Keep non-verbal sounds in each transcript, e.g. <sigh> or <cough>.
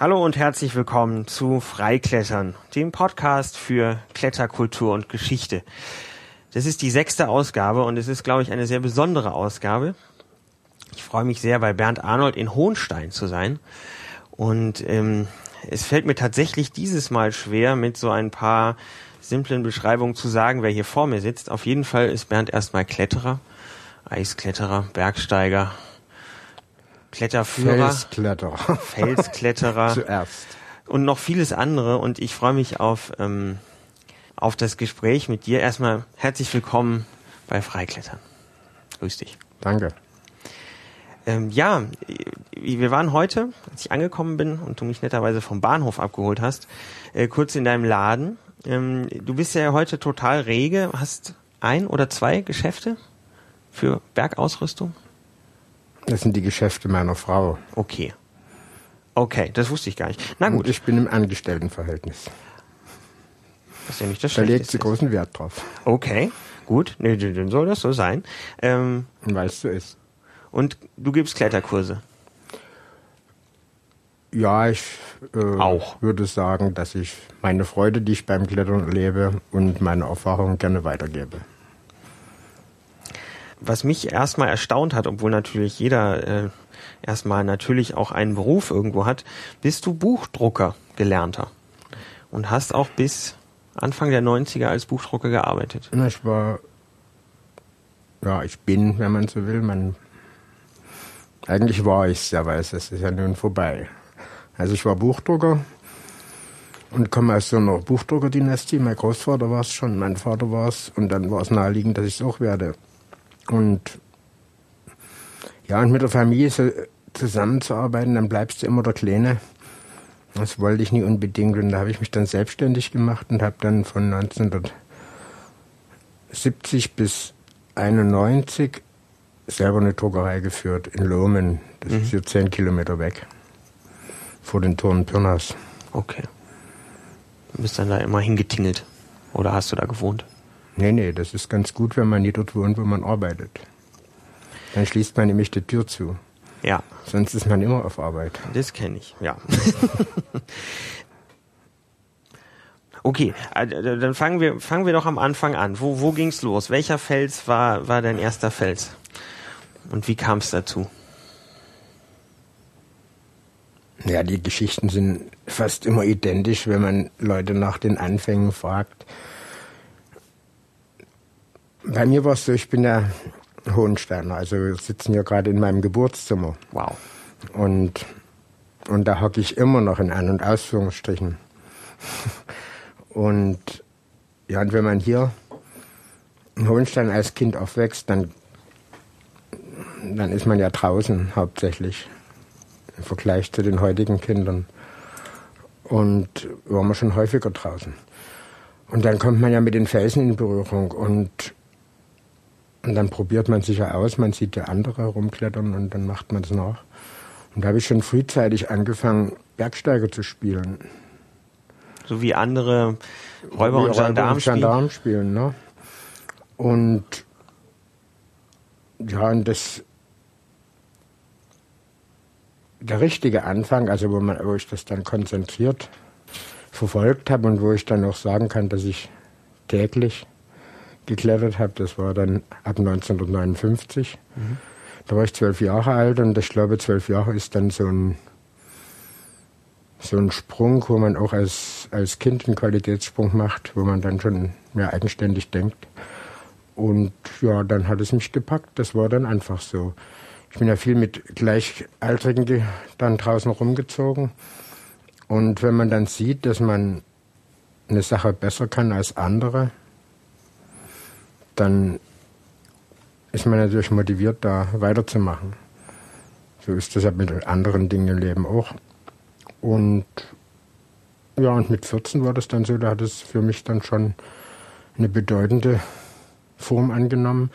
Hallo und herzlich willkommen zu Freiklettern, dem Podcast für Kletterkultur und Geschichte. Das ist die sechste Ausgabe und es ist, glaube ich, eine sehr besondere Ausgabe. Ich freue mich sehr, bei Bernd Arnold in Hohenstein zu sein. Und ähm, es fällt mir tatsächlich dieses Mal schwer, mit so ein paar simplen Beschreibungen zu sagen, wer hier vor mir sitzt. Auf jeden Fall ist Bernd erstmal Kletterer, Eiskletterer, Bergsteiger, Kletterführer, Felskletterer. <laughs> Felskletterer Zuerst. und noch vieles andere. Und ich freue mich auf, ähm, auf das Gespräch mit dir. Erstmal herzlich willkommen bei Freiklettern. Grüß dich. Danke. Ähm, ja, wir waren heute, als ich angekommen bin und du mich netterweise vom Bahnhof abgeholt hast, äh, kurz in deinem Laden. Ähm, du bist ja heute total rege, hast ein oder zwei Geschäfte für Bergausrüstung? Das sind die Geschäfte meiner Frau. Okay. Okay, das wusste ich gar nicht. Na Und gut, ich bin im Angestelltenverhältnis. das ist ja nicht das Da legt sie großen Wert drauf. Okay, gut, nee, dann soll das so sein. Ähm, Und weil es so ist. und du gibst Kletterkurse. Ja, ich äh, Auch. würde sagen, dass ich meine Freude, die ich beim Klettern erlebe und meine Erfahrungen gerne weitergebe. Was mich erstmal erstaunt hat, obwohl natürlich jeder äh, erstmal natürlich auch einen Beruf irgendwo hat, bist du Buchdrucker gelernter und hast auch bis Anfang der 90er als Buchdrucker gearbeitet. Ich war, ja, ich bin, wenn man so will, man, eigentlich war ich ja, weil es ist ja nun vorbei. Also ich war Buchdrucker und komme aus so einer Buchdruckerdynastie. Mein Großvater war es schon, mein Vater war es und dann war es naheliegend, dass ich es auch werde. Und ja, und mit der Familie so zusammenzuarbeiten, dann bleibst du immer der Kleine. Das wollte ich nie unbedingt und da habe ich mich dann selbstständig gemacht und habe dann von 1970 bis 91 selber eine Druckerei geführt in Lohmen. Das ist hier zehn Kilometer weg. Vor den Toren Pirnas. Okay. Du bist dann da immer hingetingelt. Oder hast du da gewohnt? Nee, nee, das ist ganz gut, wenn man nie dort wohnt, wo man arbeitet. Dann schließt man nämlich die Tür zu. Ja, Sonst ist man immer auf Arbeit. das kenne ich, ja. <laughs> okay, äh, dann fangen wir, fangen wir doch am Anfang an. Wo, wo ging's los? Welcher Fels war, war dein erster Fels? Und wie kam es dazu? Ja, die Geschichten sind fast immer identisch, wenn man Leute nach den Anfängen fragt. Bei mir war es so, ich bin ja Hohensteiner, also wir sitzen hier gerade in meinem Geburtszimmer. Wow. Und, und da hocke ich immer noch in An- und Ausführungsstrichen. <laughs> und ja, und wenn man hier in Hohenstein als Kind aufwächst, dann, dann ist man ja draußen hauptsächlich im Vergleich zu den heutigen Kindern. Und waren wir schon häufiger draußen. Und dann kommt man ja mit den Felsen in Berührung und, und dann probiert man sich ja aus, man sieht ja andere rumklettern und dann macht man es nach. Und da habe ich schon frühzeitig angefangen, Bergsteiger zu spielen. So wie andere Räuber und Gendarmen spielen. Gendarmen spielen, ne? Und ja, und das der richtige Anfang, also wo, man, wo ich das dann konzentriert verfolgt habe und wo ich dann auch sagen kann, dass ich täglich geklettert habe, das war dann ab 1959. Da war ich zwölf Jahre alt und ich glaube, zwölf Jahre ist dann so ein, so ein Sprung, wo man auch als, als Kind einen Qualitätssprung macht, wo man dann schon mehr eigenständig denkt. Und ja, dann hat es mich gepackt. Das war dann einfach so. Ich bin ja viel mit Gleichaltrigen ge- dann draußen rumgezogen. Und wenn man dann sieht, dass man eine Sache besser kann als andere, dann ist man natürlich motiviert, da weiterzumachen. So ist das ja mit anderen Dingen im Leben auch. Und ja, und mit 14 war das dann so, da hat es für mich dann schon eine bedeutende Form angenommen.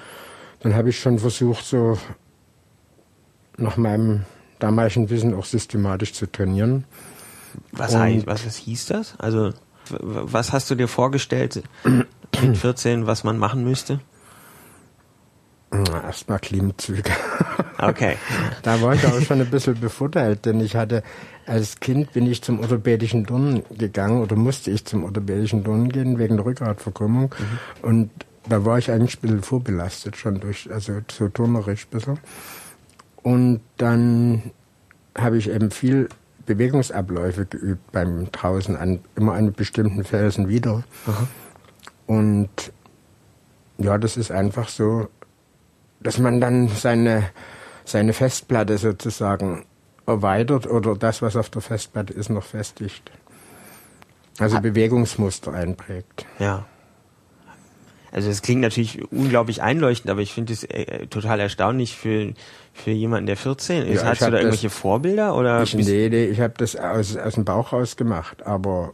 Dann habe ich schon versucht, so nach meinem damaligen Wissen auch systematisch zu trainieren. Was, heißt, was, was hieß das? Also, was hast du dir vorgestellt mit 14, was man machen müsste? Erstmal Klimmzüge. Okay. <laughs> Da war ich auch schon ein bisschen bevorteilt, denn ich hatte als Kind bin ich zum orthopädischen Turnen gegangen oder musste ich zum orthopädischen Turnen gehen wegen der Rückgratverkrümmung mhm. und da war ich eigentlich ein bisschen vorbelastet schon durch, also so turnerisch ein bisschen. Und dann habe ich eben viel Bewegungsabläufe geübt beim draußen an immer an bestimmten Felsen wieder. Aha. Und ja, das ist einfach so, dass man dann seine, seine Festplatte sozusagen erweitert oder das, was auf der Festplatte ist, noch festigt. Also Bewegungsmuster einprägt. Ja. Also es klingt natürlich unglaublich einleuchtend, aber ich finde es äh, total erstaunlich für, für jemanden, der 14 ist. Ja, Hast du da irgendwelche Vorbilder? Oder ich, nee, nee, ich habe das aus, aus dem Bauch raus gemacht, aber,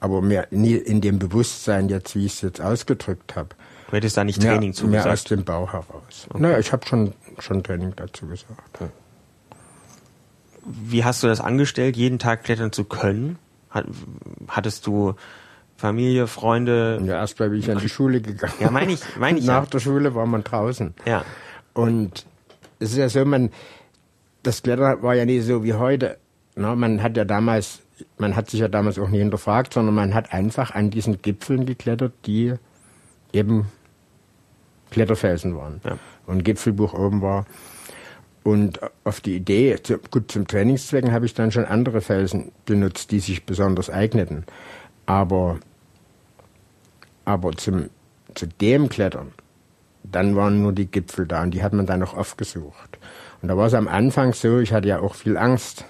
aber mehr nie in dem Bewusstsein jetzt, wie ich es jetzt ausgedrückt habe. Du hättest da nicht Training mehr, zu Mehr aus dem Bauch heraus. Okay. Naja, ich habe schon, schon Training dazu gesagt. Ja. Wie hast du das angestellt, jeden Tag klettern zu können? Hattest du Familie, Freunde. Ja, erst bin ich an die Schule gegangen. Ja, meine ich, meine ich. Nach ja. der Schule war man draußen. Ja. Und es ist ja so, man, das Klettern war ja nie so wie heute. Na, man hat ja damals, man hat sich ja damals auch nie hinterfragt, sondern man hat einfach an diesen Gipfeln geklettert, die eben Kletterfelsen waren. Ja. Und Gipfelbuch oben war. Und auf die Idee, gut, zum Trainingszwecken habe ich dann schon andere Felsen benutzt, die sich besonders eigneten. Aber aber zum, zu dem Klettern, dann waren nur die Gipfel da und die hat man dann noch oft gesucht. Und da war es am Anfang so, ich hatte ja auch viel Angst.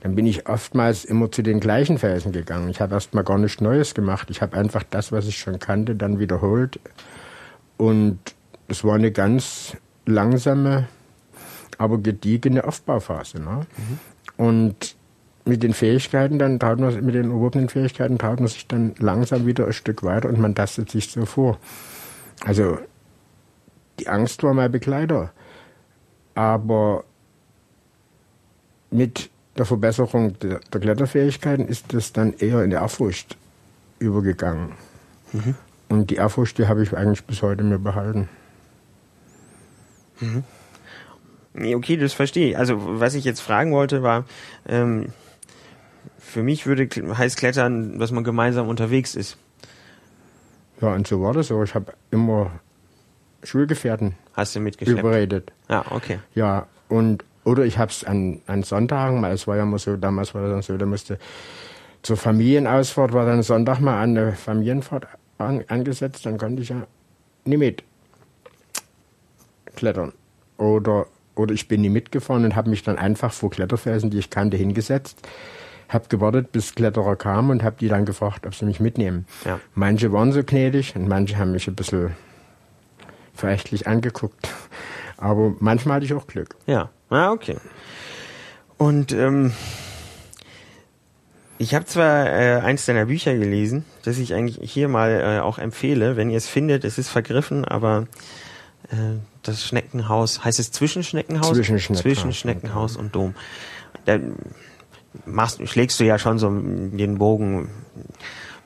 Dann bin ich oftmals immer zu den gleichen Felsen gegangen. Ich habe erstmal gar nichts Neues gemacht. Ich habe einfach das, was ich schon kannte, dann wiederholt. Und es war eine ganz langsame, aber gediegene Aufbauphase. Ne? Mhm. Und mit den Fähigkeiten, dann traut man mit den erworbenen Fähigkeiten traut man sich dann langsam wieder ein Stück weiter und man tastet sich so vor. Also die Angst war mein Begleiter, aber mit der Verbesserung der, der Kletterfähigkeiten ist das dann eher in die Ehrfurcht übergegangen. Mhm. Und die Ehrfurcht, die habe ich eigentlich bis heute mir behalten. Mhm. Okay, das verstehe ich. Also was ich jetzt fragen wollte war, ähm, für mich würde heiß Klettern, dass man gemeinsam unterwegs ist. Ja, und so war das so. Ich habe immer Schulgefährten Hast du mitgeschleppt? überredet. Ja, okay. Ja, und oder ich habe es an, an Sonntagen, weil es war ja immer so, damals war das dann so, da musste zur Familienausfahrt war dann Sonntag mal eine Familienfahrt an, angesetzt, dann konnte ich ja nie mit klettern. Oder, oder ich bin nie mitgefahren und habe mich dann einfach vor Kletterfelsen, die ich kannte, hingesetzt habe gewartet, bis Kletterer kamen und habe die dann gefragt, ob sie mich mitnehmen. Ja. Manche waren so gnädig und manche haben mich ein bisschen verächtlich angeguckt. Aber manchmal hatte ich auch Glück. Ja, ah, okay. Und ähm, ich habe zwar äh, eins deiner Bücher gelesen, das ich eigentlich hier mal äh, auch empfehle, wenn ihr es findet, es ist vergriffen, aber äh, das Schneckenhaus, heißt es Zwischenschneckenhaus? Zwischenschneckenhaus. Zwischenschneckenhaus und Dom. Da machst, schlägst du ja schon so den Bogen,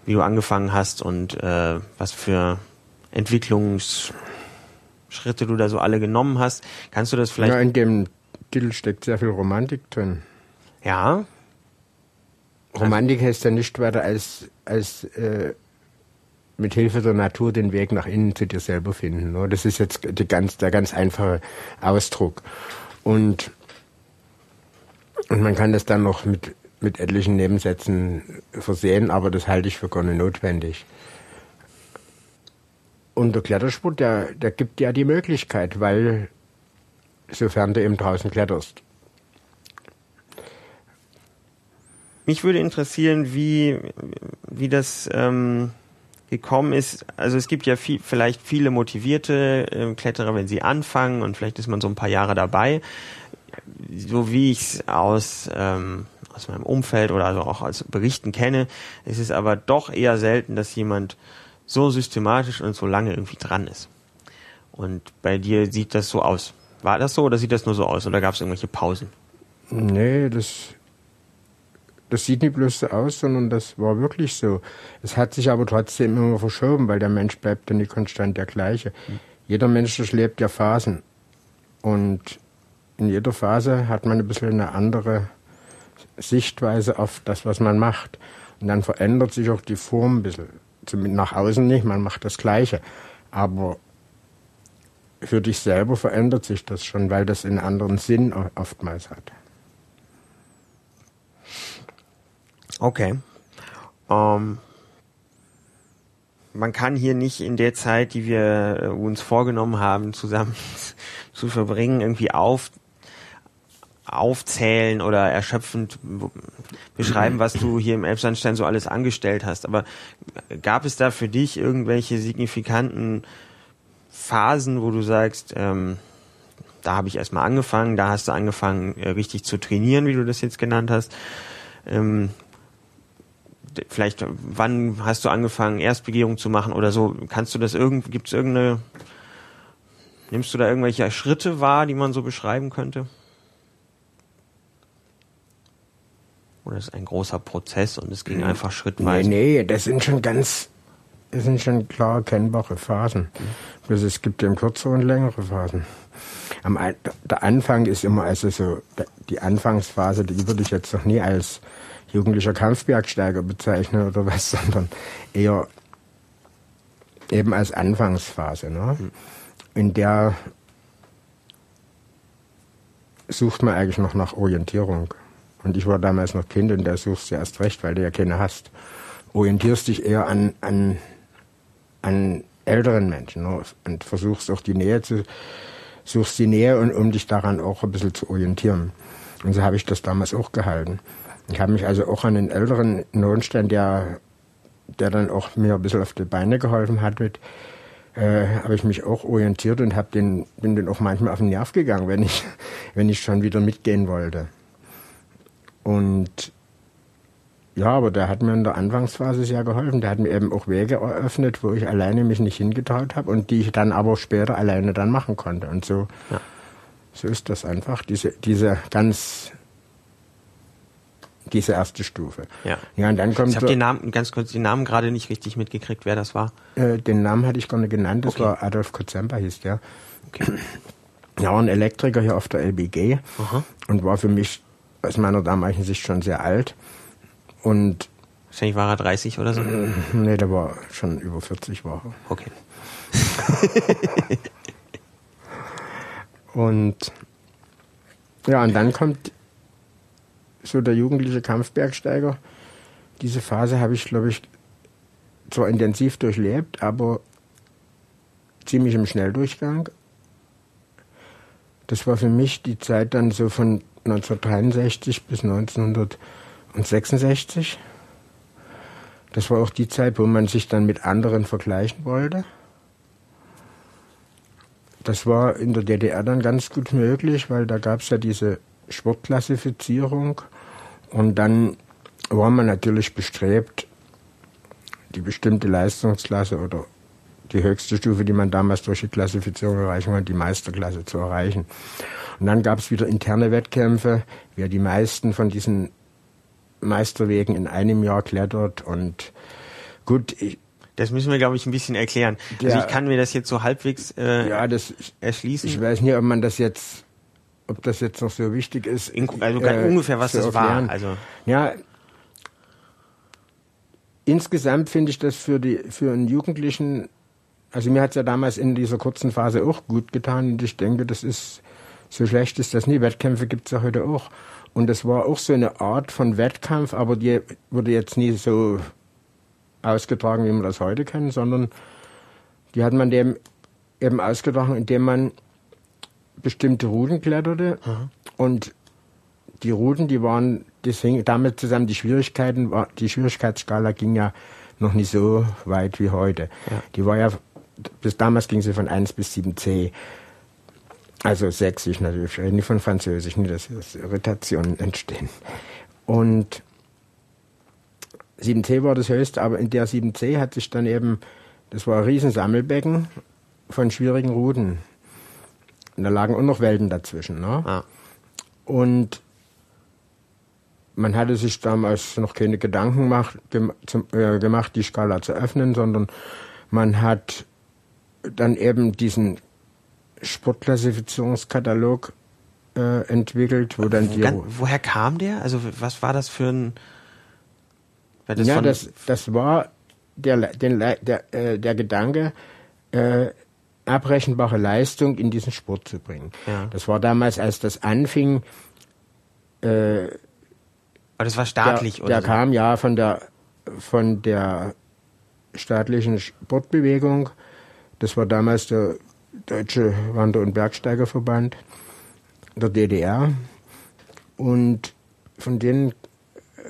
wie du angefangen hast und äh, was für Entwicklungsschritte du da so alle genommen hast. Kannst du das vielleicht? Ja, in dem Titel steckt sehr viel Romantik drin. Ja. Romantik heißt ja nicht weiter als, als äh, mit Hilfe der Natur den Weg nach innen zu dir selber finden. Das ist jetzt ganz, der ganz einfache Ausdruck. Und und man kann das dann noch mit, mit etlichen Nebensätzen versehen, aber das halte ich für gar nicht notwendig. Und der Klettersport, der, der gibt ja die Möglichkeit, weil sofern du eben draußen kletterst. Mich würde interessieren, wie, wie das ähm, gekommen ist. Also es gibt ja viel, vielleicht viele motivierte äh, Kletterer, wenn sie anfangen und vielleicht ist man so ein paar Jahre dabei so wie ich es aus, ähm, aus meinem Umfeld oder also auch als Berichten kenne, ist es aber doch eher selten, dass jemand so systematisch und so lange irgendwie dran ist. Und bei dir sieht das so aus. War das so oder sieht das nur so aus oder gab es irgendwelche Pausen? Nee, das, das sieht nicht bloß so aus, sondern das war wirklich so. Es hat sich aber trotzdem immer verschoben, weil der Mensch bleibt ja nicht konstant der gleiche. Jeder Mensch durchlebt ja Phasen. Und in jeder Phase hat man ein bisschen eine andere Sichtweise auf das, was man macht. Und dann verändert sich auch die Form ein bisschen. Zumindest nach außen nicht, man macht das Gleiche. Aber für dich selber verändert sich das schon, weil das einen anderen Sinn oftmals hat. Okay. Ähm, man kann hier nicht in der Zeit, die wir äh, uns vorgenommen haben, zusammen <laughs> zu verbringen, irgendwie auf aufzählen oder erschöpfend beschreiben, was du hier im Elbsandstein so alles angestellt hast. Aber gab es da für dich irgendwelche signifikanten Phasen, wo du sagst, ähm, da habe ich erstmal angefangen, da hast du angefangen, äh, richtig zu trainieren, wie du das jetzt genannt hast. Ähm, vielleicht, wann hast du angefangen, Erstbegehung zu machen oder so? Kannst du das irgend, gibt es irgendeine, nimmst du da irgendwelche Schritte wahr, die man so beschreiben könnte? Oder ist ein großer Prozess und es ging hm. einfach schrittweise? Nee, nee, das sind schon ganz, sind schon klar erkennbare Phasen. Mhm. es gibt eben kürzere und längere Phasen. Am, der Anfang ist immer also so, die Anfangsphase, die würde ich jetzt noch nie als jugendlicher Kampfbergsteiger bezeichnen oder <laughs> was, sondern eher eben als Anfangsphase. Ne? Mhm. In der sucht man eigentlich noch nach Orientierung. Und ich war damals noch Kind und da suchst du erst recht, weil du ja keine hast. Orientierst dich eher an, an, an älteren Menschen ne? und versuchst auch die Nähe zu, suchst die Nähe und um dich daran auch ein bisschen zu orientieren. Und so habe ich das damals auch gehalten. Ich habe mich also auch an den älteren Notstand, der, der dann auch mir ein bisschen auf die Beine geholfen hat, mit, äh, habe ich mich auch orientiert und hab den, bin dann auch manchmal auf den Nerv gegangen, wenn ich, <laughs> wenn ich schon wieder mitgehen wollte. Und ja, aber der hat mir in der Anfangsphase sehr geholfen. Der hat mir eben auch Wege eröffnet, wo ich alleine mich nicht hingetraut habe und die ich dann aber später alleine dann machen konnte. Und so, ja. so ist das einfach. Diese, diese ganz, diese erste Stufe. Ja. Ja, und dann kommt. Ich habe den Namen, ganz kurz, den Namen gerade nicht richtig mitgekriegt, wer das war. Äh, den Namen hatte ich gar nicht genannt. Das okay. war Adolf Kozemper, hieß der. Okay. Ja, ein Elektriker hier auf der LBG Aha. und war für mich aus meiner damaligen Sicht schon sehr alt. Und Wahrscheinlich war er 30 oder so? <clears throat> Nee, der war schon über 40 war er. Okay. <laughs> und ja, und dann kommt so der jugendliche Kampfbergsteiger. Diese Phase habe ich, glaube ich, zwar intensiv durchlebt, aber ziemlich im Schnelldurchgang. Das war für mich die Zeit dann so von 1963 bis 1966. Das war auch die Zeit, wo man sich dann mit anderen vergleichen wollte. Das war in der DDR dann ganz gut möglich, weil da gab es ja diese Sportklassifizierung und dann war man natürlich bestrebt, die bestimmte Leistungsklasse oder die höchste Stufe, die man damals durch die Klassifizierung erreichen konnte, die Meisterklasse zu erreichen. Und dann gab es wieder interne Wettkämpfe, wer die meisten von diesen Meisterwegen in einem Jahr klettert und gut, ich, das müssen wir, glaube ich, ein bisschen erklären. Also ja, also ich kann mir das jetzt so halbwegs äh, ja, das, erschließen. Ich weiß nicht, ob man das jetzt, ob das jetzt noch so wichtig ist. In, also äh, ungefähr, was das erklären. war. Also ja, insgesamt finde ich das für die für einen Jugendlichen, also mir hat es ja damals in dieser kurzen Phase auch gut getan und ich denke, das ist so schlecht ist das nie. Wettkämpfe gibt es ja heute auch. Und das war auch so eine Art von Wettkampf, aber die wurde jetzt nie so ausgetragen, wie wir das heute kennen, sondern die hat man dem eben ausgetragen, indem man bestimmte Routen kletterte. Mhm. Und die Routen, die waren, das hing damit zusammen, die Schwierigkeiten, die Schwierigkeitsskala ging ja noch nicht so weit wie heute. Ja. Die war ja, bis damals ging sie von 1 bis 7c. Also Sächsisch natürlich, nicht von Französisch, nicht, dass, dass Irritationen entstehen. Und 7C war das höchste, aber in der 7C hat sich dann eben, das war ein riesen Sammelbecken von schwierigen Routen. Und da lagen auch noch Welten dazwischen. Ne? Ah. Und man hatte sich damals noch keine Gedanken gemacht, äh, gemacht, die Skala zu öffnen, sondern man hat dann eben diesen Sportklassifizierungskatalog äh, entwickelt, wo dann die gan- woher kam der? Also was war das für ein... War das ja, das, das war der, den, der, äh, der Gedanke, äh, abrechenbare Leistung in diesen Sport zu bringen. Ja. Das war damals, als das anfing, äh, Aber das war staatlich der, oder der so. kam ja von der, von der staatlichen Sportbewegung. Das war damals der Deutsche Wander- und Bergsteigerverband der DDR. Und von denen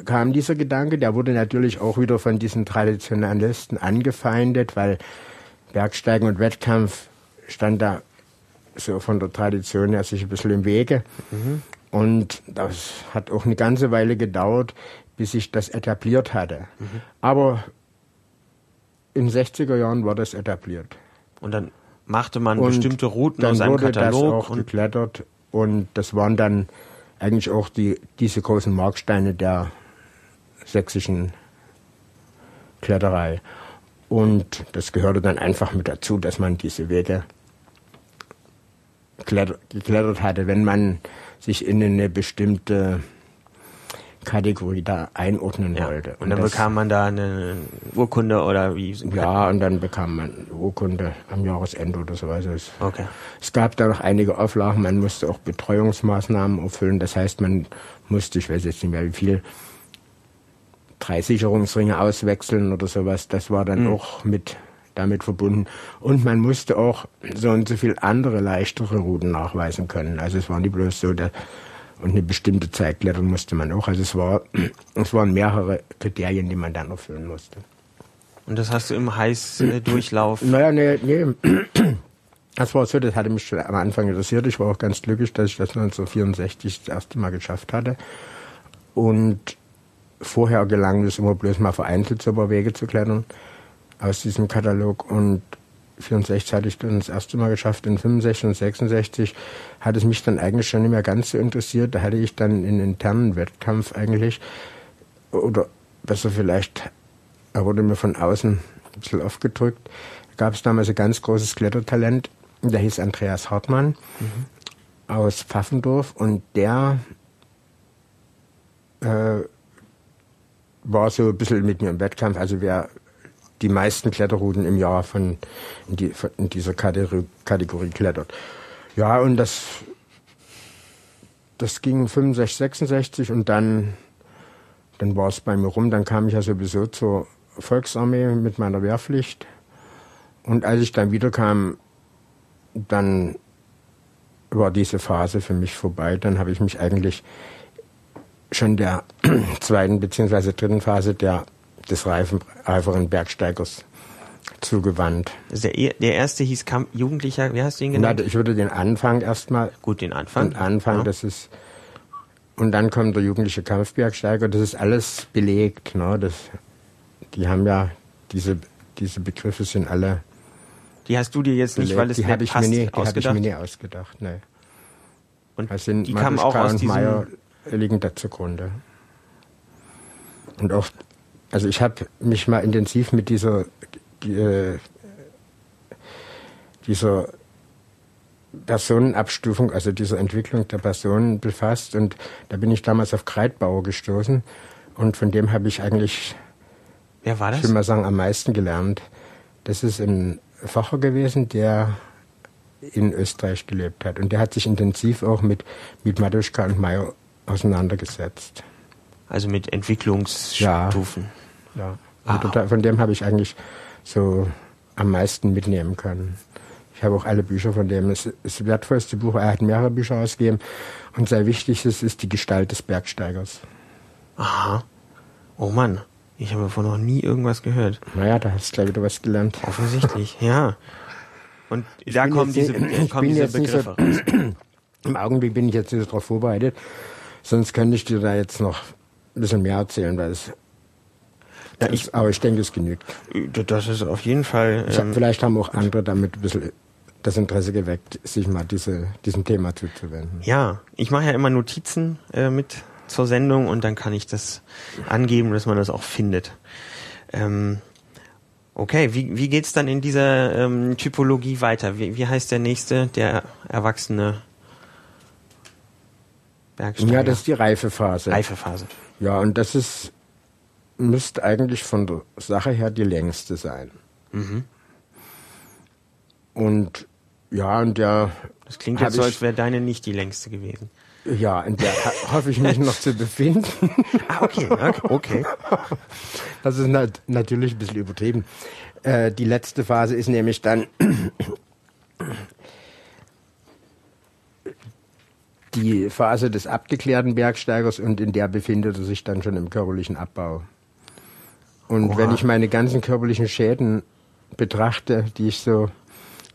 kam dieser Gedanke, der wurde natürlich auch wieder von diesen Traditionalisten angefeindet, weil Bergsteigen und Wettkampf stand da so von der Tradition her sich ein bisschen im Wege. Und das hat auch eine ganze Weile gedauert, bis sich das etabliert hatte. Aber in den 60er Jahren war das etabliert. Und dann machte man Und bestimmte Routen aus seinem wurde Katalog und geklettert und das waren dann eigentlich auch die, diese großen Marksteine der sächsischen Kletterei. Und das gehörte dann einfach mit dazu, dass man diese Wege kletter, geklettert hatte, wenn man sich in eine bestimmte Kategorie da einordnen ja. wollte. Und dann das- bekam man da eine Urkunde oder wie? ja, und dann bekam man Urkunde am Jahresende oder so. Also es, Okay. es gab da noch einige Auflagen. Man musste auch Betreuungsmaßnahmen erfüllen. Das heißt, man musste, ich weiß jetzt nicht mehr wie viel, drei Sicherungsringe auswechseln oder sowas. Das war dann auch mit damit verbunden. Und man musste auch so und so viel andere leichtere Routen nachweisen können. Also es war nicht bloß so, dass und eine bestimmte Zeit klettern musste man auch. Also es war, <clears throat> es waren mehrere Kriterien, die man dann erfüllen musste. Und das hast du im Heißdurchlauf. Naja, nee, nee. <clears throat> Das war so, das hatte mich schon am Anfang interessiert. Ich war auch ganz glücklich, dass ich das 1964 das erste Mal geschafft hatte. Und vorher gelang es immer bloß mal vereinzelt super Wege zu klettern aus diesem Katalog. Und 64 hatte ich dann das erste Mal geschafft. In 65 und 66 hat es mich dann eigentlich schon nicht mehr ganz so interessiert. Da hatte ich dann einen internen Wettkampf eigentlich, oder besser vielleicht, er wurde mir von außen ein bisschen aufgedrückt. Da gab es damals ein ganz großes Klettertalent, der hieß Andreas Hartmann aus Pfaffendorf und der äh, war so ein bisschen mit mir im Wettkampf. Also wer die meisten Kletterrouten im Jahr von in, die, von- in dieser Kategorie, Kategorie klettert. Ja, und das, das ging 65, 66 und dann, dann war es bei mir rum. Dann kam ich ja sowieso zur Volksarmee mit meiner Wehrpflicht. Und als ich dann wiederkam, dann war diese Phase für mich vorbei. Dann habe ich mich eigentlich schon der <clears throat> zweiten beziehungsweise dritten Phase der, des reifen, reiferen Bergsteigers zugewandt. Also der, der erste hieß Kamp Jugendlicher, wie hast du ihn Na, genannt? ich würde den Anfang erstmal, Gut, den Anfang. den Anfang, ja. das ist, und dann kommt der jugendliche Kampfbergsteiger, das ist alles belegt, ne, das, die haben ja, diese, diese Begriffe sind alle Die hast du dir jetzt nicht, weil es die nicht habe ich, passt, nie- die hab ich mir nie ausgedacht, ne. Und Das sind die kamen auch aus und diesem... Meyer liegen da zugrunde. Und auch, also ich habe mich mal intensiv mit dieser, äh, dieser Personenabstufung, also dieser Entwicklung der Personen befasst. Und da bin ich damals auf Kreitbauer gestoßen. Und von dem habe ich eigentlich, Wer war ich das? will mal sagen, am meisten gelernt. Das ist ein Facher gewesen, der in Österreich gelebt hat. Und der hat sich intensiv auch mit, mit Matuschka und Meyer auseinandergesetzt. Also mit Entwicklungsstufen. Ja. Ah. Und da, von dem habe ich eigentlich so am meisten mitnehmen können. Ich habe auch alle Bücher von dem. Es ist das wertvollste Buch. Er hat mehrere Bücher ausgegeben. Und sein wichtigstes ist die Gestalt des Bergsteigers. Aha. Oh Mann. Ich habe davon noch nie irgendwas gehört. Naja, da hast du gleich wieder was gelernt. Offensichtlich, <laughs> ja. Und da bin kommen diese, nicht- ich kommen diese so- Begriffe raus. <clears throat> Im Augenblick bin ich jetzt nicht darauf vorbereitet. Sonst könnte ich dir da jetzt noch ein bisschen mehr erzählen, weil es. Das, ich- aber ich denke, es genügt. Das ist auf jeden Fall. Hab, Ähm, vielleicht haben auch andere damit ein bisschen das Interesse geweckt, sich mal diese, diesem Thema zuzuwenden. ja, ich mache ja immer Notizen äh, mit zur Sendung und dann kann ich das angeben, dass man das auch findet. Ähm, Okay, wie, wie geht's dann in dieser ähm, Typologie weiter? Wie, wie heißt der nächste, der erwachsene Bergsteiger? Ja, das ist die Reifephase. Reifephase. Ja, und das ist, müsste eigentlich von der Sache her die längste sein. Mhm. Und ja, und der. Das klingt jetzt so, als wäre deine nicht die längste gewesen. Ja, in der hoffe ich mich noch zu <laughs> befinden. ah, okay, okay. Das ist nat natürlich ein bisschen übertrieben. Äh, die letzte Phase ist nämlich dann die Phase des abgeklärten Bergsteigers und in der befindet er sich dann schon im körperlichen Abbau. Und Oha. wenn ich meine ganzen körperlichen Schäden betrachte, die ich so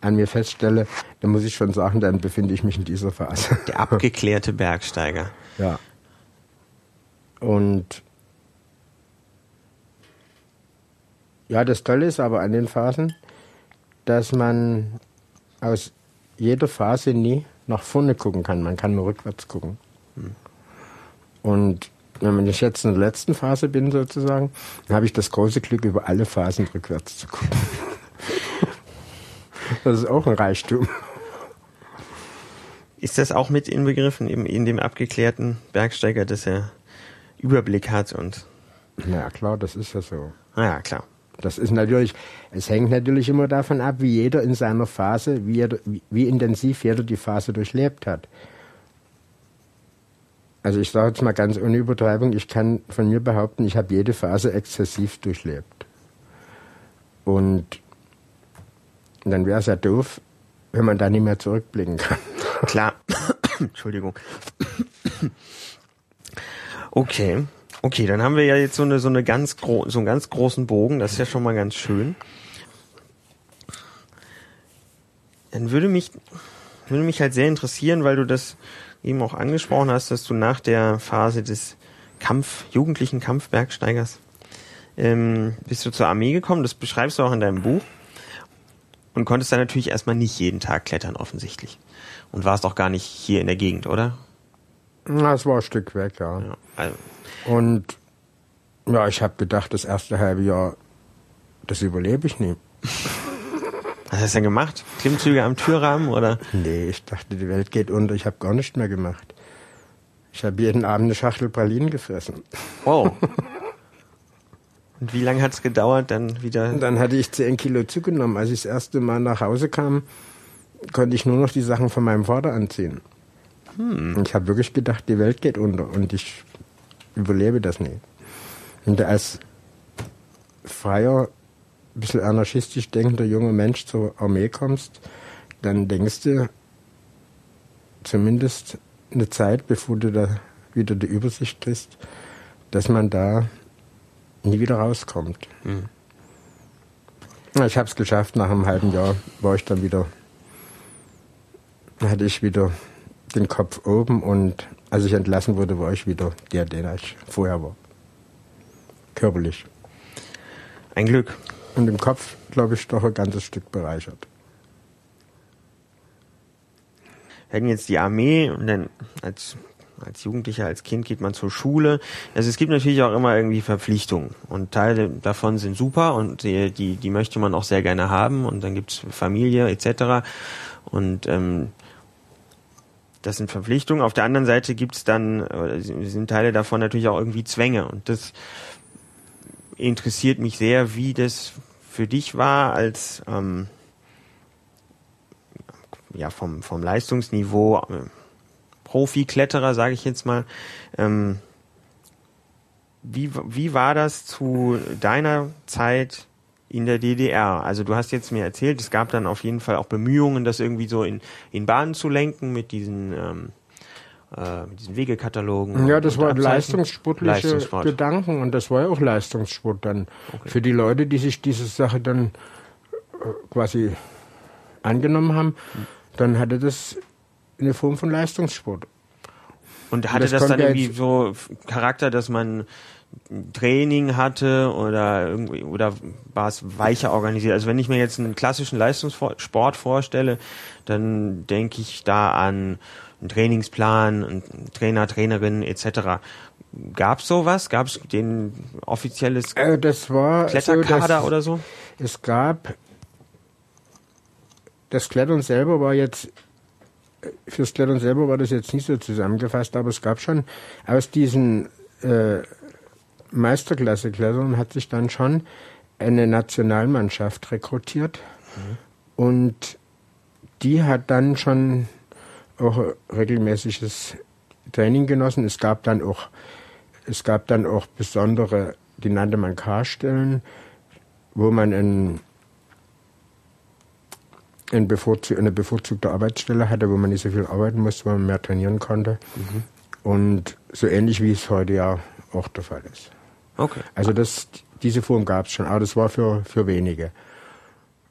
an mir feststelle, dann muss ich schon sagen, dann befinde ich mich in dieser Phase. Der abgeklärte Bergsteiger. <laughs> Ja. Und ja, das Tolle ist aber an den Phasen, dass man aus jeder Phase nie nach vorne gucken kann. Man kann nur rückwärts gucken. Hm. Und wenn ich jetzt in der letzten Phase bin sozusagen, dann habe ich das große Glück, über alle Phasen rückwärts zu gucken. <laughs> Das ist auch ein Reichtum. Ist das auch mit inbegriffen, eben in dem abgeklärten Bergsteiger, dass er Überblick hat und. Ja, klar, das ist ja so. Ah, ja, klar. Das ist natürlich, es hängt natürlich immer davon ab, wie jeder in seiner Phase, wie, er, wie intensiv jeder die Phase durchlebt hat. Also ich sage jetzt mal ganz ohne Übertreibung, ich kann von mir behaupten, ich habe jede Phase exzessiv durchlebt. Und dann wäre es ja doof, wenn man da nicht mehr zurückblicken kann. <laughs> Klar. <coughs> Entschuldigung. Okay. Okay, dann haben wir ja jetzt so eine so eine ganz so einen ganz großen Bogen, das ist ja schon mal ganz schön. Dann würde mich würde mich halt sehr interessieren, weil du das eben auch angesprochen hast, dass du nach der Phase des Kampf jugendlichen Kampfbergsteigers ähm, bist du zur Armee gekommen. Das beschreibst du auch in deinem Buch. Und konntest dann natürlich erstmal nicht jeden Tag klettern, offensichtlich. Und warst auch gar nicht hier in der Gegend, oder? Na, es war ein Stück weg, ja. ja also. Und ja, ich habe gedacht, das erste halbe Jahr, das überlebe ich nie. <laughs> Was hast du denn gemacht? Klimmzüge am Türrahmen oder? Nee, ich dachte, die Welt geht unter. Ich habe gar nichts mehr gemacht. Ich habe jeden Abend eine Schachtel Pralinen gefressen. Wow. <laughs> Und wie lange hat es gedauert, dann wieder? Und dann hatte ich 10 Kilo zugenommen. Als ich das erste Mal nach Hause kam, konnte ich nur noch die Sachen von meinem Vater anziehen. Hm. Ich habe wirklich gedacht, die Welt geht unter und ich überlebe das nicht. Und als freier, ein bisschen anarchistisch denkender junger Mensch zur Armee kommst, dann denkst du zumindest eine Zeit, bevor du da wieder die Übersicht kriegst, dass man da nie wieder rauskommt. Mhm. Ich habe es geschafft, nach einem halben Jahr war ich dann wieder, hatte ich wieder den Kopf oben und als ich entlassen wurde, war ich wieder der, der ich vorher war. Körperlich. Ein Glück. Und im Kopf, glaube ich, doch ein ganzes Stück bereichert. Hatten jetzt die Armee und dann als als Jugendlicher, als Kind geht man zur Schule. Also es gibt natürlich auch immer irgendwie Verpflichtungen und Teile davon sind super und die, die, die möchte man auch sehr gerne haben und dann gibt's Familie etc. Und ähm, das sind Verpflichtungen. Auf der anderen Seite gibt's dann, äh, sind Teile davon natürlich auch irgendwie Zwänge und das interessiert mich sehr, wie das für dich war als ähm, ja vom vom Leistungsniveau äh, Profi-Kletterer, sage ich jetzt mal. Ähm, wie, wie war das zu deiner Zeit in der DDR? Also du hast jetzt mir erzählt, es gab dann auf jeden Fall auch Bemühungen, das irgendwie so in, in Bahnen zu lenken mit diesen, ähm, äh, mit diesen Wegekatalogen. Ja, das waren leistungssportliche Leistungssport. Gedanken und das war ja auch Leistungssport dann. Okay. Für die Leute, die sich diese Sache dann äh, quasi angenommen haben, dann hatte das eine Form von Leistungssport. Und hatte das, das dann irgendwie so Charakter, dass man Training hatte oder irgendwie oder war es weicher organisiert? Also wenn ich mir jetzt einen klassischen Leistungssport vorstelle, dann denke ich da an einen Trainingsplan, einen Trainer, Trainerin etc. Gab es sowas? Gab es den offizielles Äh, das war Kletterkader so, oder so? Es gab das Klettern selber war jetzt fürs Klettern selber war das jetzt nicht so zusammengefasst, aber es gab schon aus diesen äh, Meisterklasse-Klettern hat sich dann schon eine Nationalmannschaft rekrutiert mhm. und die hat dann schon auch regelmäßiges Training genossen. Es gab dann auch es gab dann auch besondere, die nannte man K-Stellen, wo man ein, ein bevorzu eine bevorzugte Arbeitsstelle hatte, wo man nicht so viel arbeiten musste, wo man mehr trainieren konnte. Mhm. Und so ähnlich wie es heute ja auch der Fall ist. Okay. Also das, diese Form gab es schon, aber das war für, für wenige.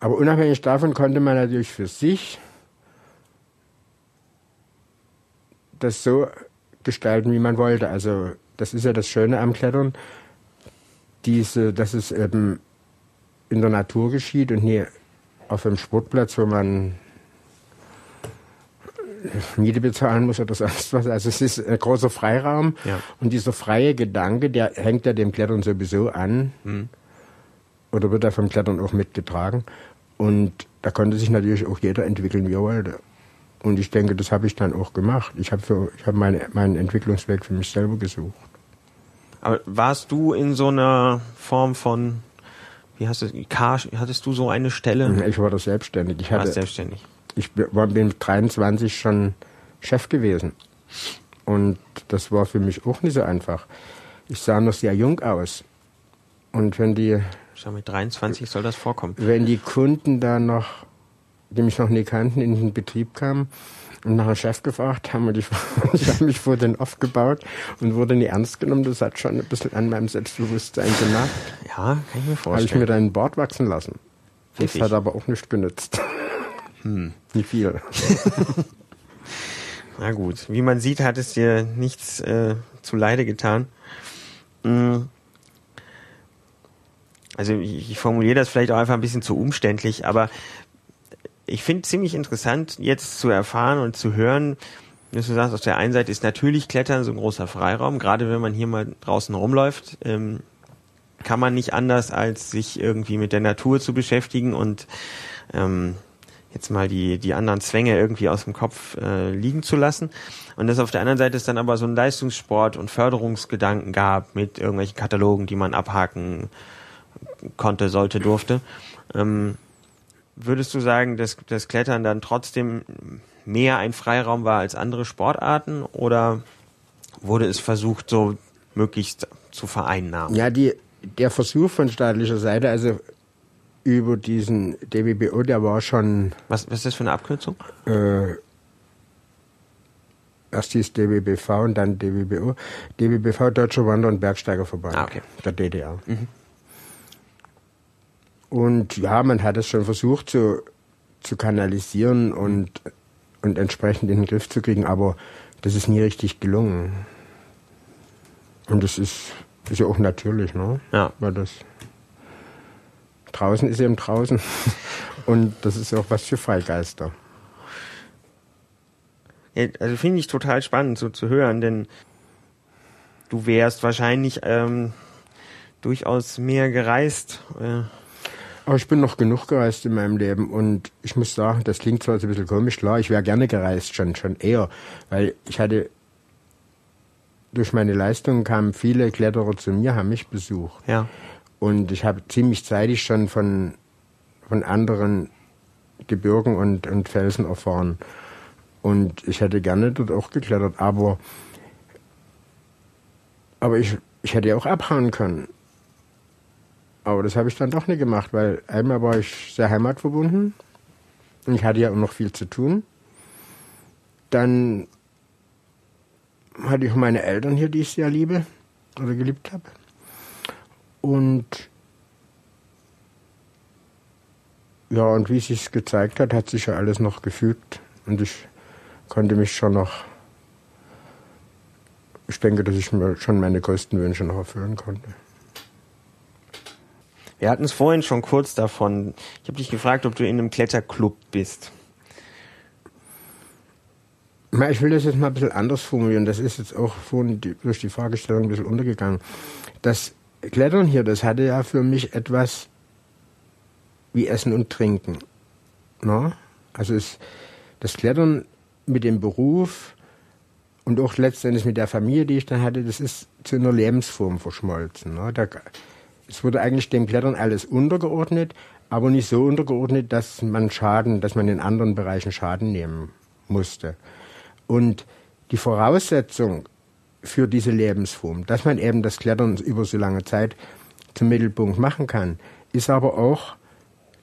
Aber unabhängig davon konnte man natürlich für sich das so gestalten, wie man wollte. Also das ist ja das Schöne am Klettern, diese, dass es eben in der Natur geschieht und nie auf einem Sportplatz, wo man Miete bezahlen muss oder sonst was. Also es ist ein großer Freiraum ja. und dieser freie Gedanke, der hängt ja dem Klettern sowieso an Mhm. oder wird ja vom Klettern auch mitgetragen. Und da konnte sich natürlich auch jeder entwickeln, wie er wollte. Und ich denke, das habe ich dann auch gemacht. Ich habe für, ich habe meine, meinen Entwicklungsweg für mich selber gesucht. Aber warst du in so einer Form von, wie hast du, K, hattest du so eine Stelle? Ich war da selbstständig. Ich Warst hatte, selbstständig. ich war, bin mit 23 schon Chef gewesen. Und das war für mich auch nicht so einfach. Ich sah noch sehr jung aus. Und wenn die, Schau, mit 23 soll das vorkommen. wenn die Kunden da noch, die mich noch nie kannten, in den Betrieb kamen und nach einem Chef gefragt haben und ich, <laughs> ich habe mich vor den aufgebaut und wurde nie ernst genommen, das hat schon ein bisschen an meinem Selbstbewusstsein gemacht. Ja, kann ich mir Habe ich vorstellen. mir dann Bart wachsen lassen. Das Wirklich? hat aber auch nicht genützt. <laughs> Hm. Nicht viel. <laughs> Na gut, wie man sieht, hat es dir nichts äh, zu Leide getan. Mm. Also ich, ich formuliere das vielleicht auch einfach ein bisschen zu umständlich, aber ich finde ziemlich interessant, jetzt zu erfahren und zu hören, dass du sagst, auf der einen Seite ist natürlich Klettern so ein großer Freiraum, gerade wenn man hier mal draußen rumläuft, ähm, kann man nicht anders, als sich irgendwie mit der Natur zu beschäftigen und ähm, jetzt mal die, die anderen Zwänge irgendwie aus dem Kopf äh, liegen zu lassen. Und dass auf der anderen Seite es dann aber so einen Leistungssport und Förderungsgedanken gab mit irgendwelchen Katalogen, die man abhaken konnte, sollte, durfte. Ähm, würdest du sagen, dass das Klettern dann trotzdem mehr ein Freiraum war als andere Sportarten oder wurde es versucht, so möglichst zu vereinnahmen? Ja, die, der Versuch von staatlicher Seite, also über diesen DBBO, der war schon Was, was ist das für eine Abkürzung? äh, erst hieß DBBV und dann DBBO. DBBV, Deutscher Wander- und Bergsteigerverband Ah, okay. der DDR. Und ja, man hat es schon versucht zu, zu kanalisieren und, und entsprechend in den Griff zu kriegen, aber das ist nie richtig gelungen. Und das ist, ist ja auch natürlich, ne? Ja. Weil das draußen ist eben draußen. <laughs> Und das ist ja auch was für Freigeister. Also finde ich total spannend so zu hören, denn du wärst wahrscheinlich ähm, durchaus mehr gereist. Äh, Aber ich bin noch genug gereist in meinem Leben und ich muss sagen, das klingt zwar so ein bisschen komisch, klar, ich wäre gerne gereist, schon, schon eher, weil ich hatte, durch meine Leistungen kamen viele Kletterer zu mir, haben mich besucht. ja. Und ich habe ziemlich zeitig schon von, von anderen Gebirgen und, und Felsen erfahren. Und ich hätte gerne dort auch geklettert, aber, aber ich, ich hätte ja auch abhauen können. Aber das habe ich dann doch nicht gemacht, weil einmal war ich sehr heimatverbunden und ich hatte ja auch noch viel zu tun. Dann hatte ich auch meine Eltern hier, die ich sehr liebe oder geliebt habe. Und ja, und wie es sich gezeigt hat, hat sich ja alles noch gefügt. Und ich konnte mich schon noch. Ich denke, dass ich mir schon meine größten Wünsche noch erfüllen konnte. Wir hatten es vorhin schon kurz davon. Ich habe dich gefragt, ob du in einem Kletterclub bist. Ich will das jetzt mal ein bisschen anders formulieren. Das ist jetzt auch vorhin durch die Fragestellung ein bisschen untergegangen. Das Klettern hier, das hatte ja für mich etwas wie Essen und Trinken. No? Also es, das Klettern mit dem Beruf und auch letztendlich mit der Familie, die ich dann hatte, das ist zu einer Lebensform verschmolzen. No? Da, es wurde eigentlich dem Klettern alles untergeordnet, aber nicht so untergeordnet, dass man Schaden, dass man in anderen Bereichen Schaden nehmen musste. Und die Voraussetzung für diese Lebensform, dass man eben das Klettern über so lange Zeit zum Mittelpunkt machen kann, ist aber auch,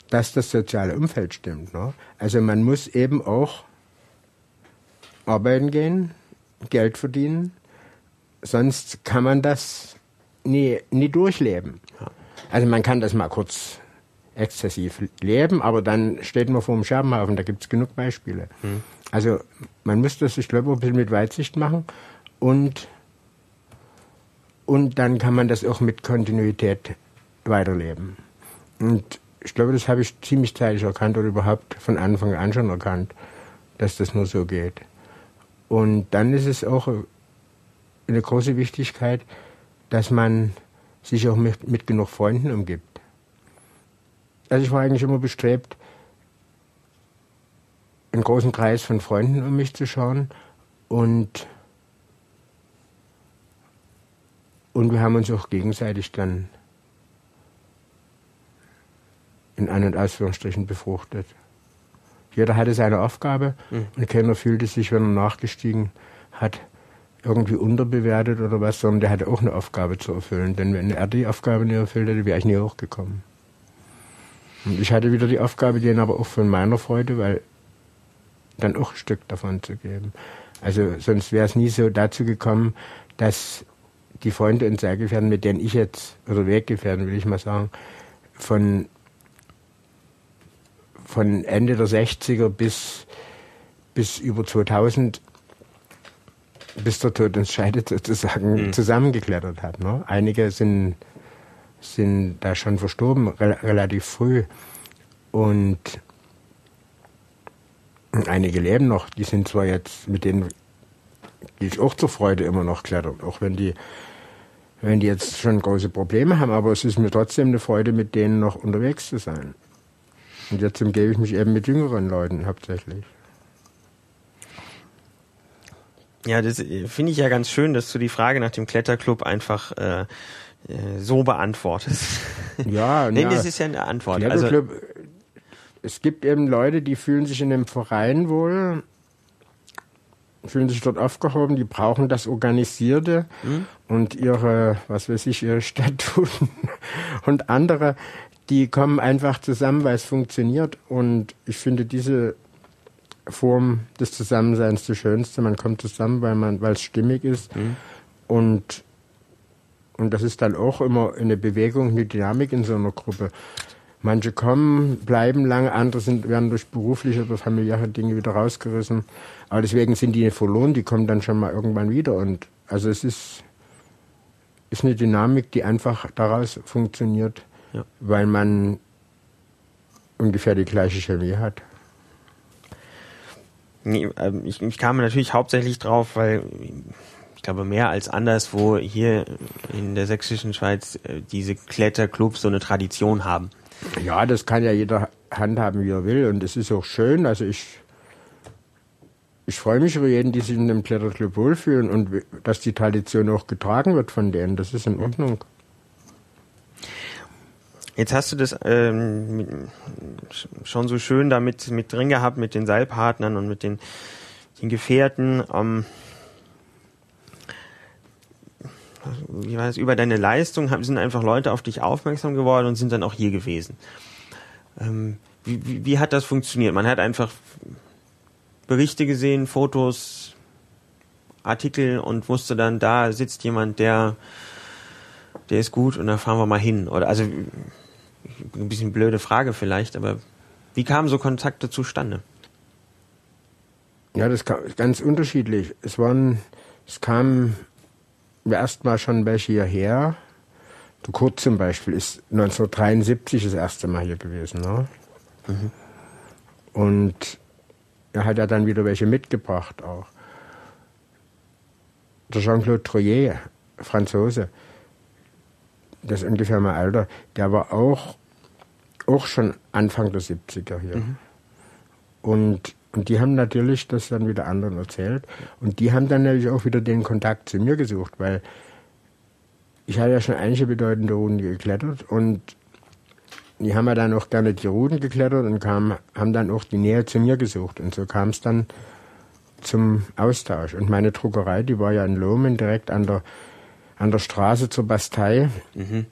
dass das soziale Umfeld stimmt. Ne? Also man muss eben auch arbeiten gehen, Geld verdienen, sonst kann man das nie, nie durchleben. Also man kann das mal kurz exzessiv leben, aber dann steht man vor dem Scherbenhaufen, da gibt es genug Beispiele. Hm. Also man muss das, ich glaube, ein bisschen mit Weitsicht machen und, und dann kann man das auch mit Kontinuität weiterleben. Und ich glaube, das habe ich ziemlich zeitig erkannt oder überhaupt von Anfang an schon erkannt, dass das nur so geht. Und dann ist es auch eine große Wichtigkeit, dass man sich auch mit, mit genug Freunden umgibt. Also ich war eigentlich immer bestrebt, einen großen Kreis von Freunden um mich zu schauen und und wir haben uns auch gegenseitig dann in An- und Ausführungsstrichen befruchtet. Jeder hatte seine Aufgabe mhm. und keiner fühlte sich, wenn er nachgestiegen hat, irgendwie unterbewertet oder was, sondern der hatte auch eine Aufgabe zu erfüllen. Denn wenn er die Aufgabe nicht erfüllt hätte, wäre ich nie hochgekommen. Und ich hatte wieder die Aufgabe, denen aber auch von meiner Freude, weil dann auch ein Stück davon zu geben. Also sonst wäre es nie so dazu gekommen, dass die Freunde und Seilgefährten, mit denen ich jetzt, oder Weggefährten will ich mal sagen, von, von Ende der 60er bis, bis über 2000 bis der Tod uns scheidet sozusagen mhm. zusammengeklettert hat. Ne? Einige sind, sind da schon verstorben, re relativ früh. Und einige leben noch, die sind zwar jetzt, mit denen die ich auch zur Freude immer noch klettern, auch wenn die, wenn die jetzt schon große Probleme haben, aber es ist mir trotzdem eine Freude, mit denen noch unterwegs zu sein. Und jetzt umgebe ich mich eben mit jüngeren Leuten hauptsächlich. Ja, das äh, finde ich ja ganz schön, dass du die Frage nach dem Kletterclub einfach äh, äh so beantwortest. <laughs> Ja, <laughs> nee, ja. das ist ja eine Antwort. Also Kletterclub, also, es gibt eben Leute, die fühlen sich in dem Verein wohl, fühlen sich dort aufgehoben, die brauchen das Organisierte mhm. und ihre, was weiß ich, ihre Statuten <laughs> und andere, die kommen einfach zusammen, weil es funktioniert und ich finde diese Form des Zusammenseins die schönste. Man kommt zusammen, weil man, weil es stimmig ist mhm. und und das ist dann auch immer eine Bewegung, eine Dynamik in so einer Gruppe. Manche kommen, bleiben lange, andere sind, werden durch berufliche oder familiäre Dinge wieder rausgerissen. Aber deswegen sind die nicht verloren, die kommen dann schon mal irgendwann wieder. Und also es ist, ist eine Dynamik, die einfach daraus funktioniert, ja. weil man ungefähr die gleiche Chemie hat. Ähm, ich, ich kam natürlich hauptsächlich drauf, weil ich glaube mehr als anderswo hier in der sächsischen Schweiz äh, diese Kletterclubs so eine Tradition haben. Ja, das kann ja jeder handhaben, wie er will. Und es ist auch schön. Also ich, ich freue mich über jeden, die sich in einem Kletterclub wohlfühlen und dass die Tradition auch getragen wird von denen. Das ist in Ordnung. Jetzt hast du das ähm, schon so schön damit mit drin gehabt mit den Seilpartnern und mit den, den Gefährten. Ähm, wie war das, über deine Leistung sind einfach Leute auf dich aufmerksam geworden und sind dann auch hier gewesen. Ähm, wie, wie, wie hat das funktioniert? Man hat einfach Berichte gesehen, Fotos, Artikel und wusste dann, da sitzt jemand, der, der ist gut und da fahren wir mal hin. Oder also ein bisschen blöde Frage vielleicht, aber wie kamen so Kontakte zustande? Ja, das kam ganz unterschiedlich. Es waren, es kamen erstmal schon welche hierher. Du Kurt zum Beispiel ist 1973 das erste Mal hier gewesen. Ne? Mhm. Und er hat ja dann wieder welche mitgebracht auch. der Jean-Claude Troyer, Franzose, das ist ungefähr mein Alter, der war auch, auch schon Anfang der 70er hier. Mhm. Und, und die haben natürlich das dann wieder anderen erzählt. Und die haben dann natürlich auch wieder den Kontakt zu mir gesucht, weil ich hatte ja schon einige bedeutende Routen geklettert und die haben ja dann auch gerne die Routen geklettert und kam, haben dann auch die Nähe zu mir gesucht. Und so kam es dann zum Austausch. Und meine Druckerei, die war ja in Lohmen direkt an der, an der Straße zur Bastei. Mhm.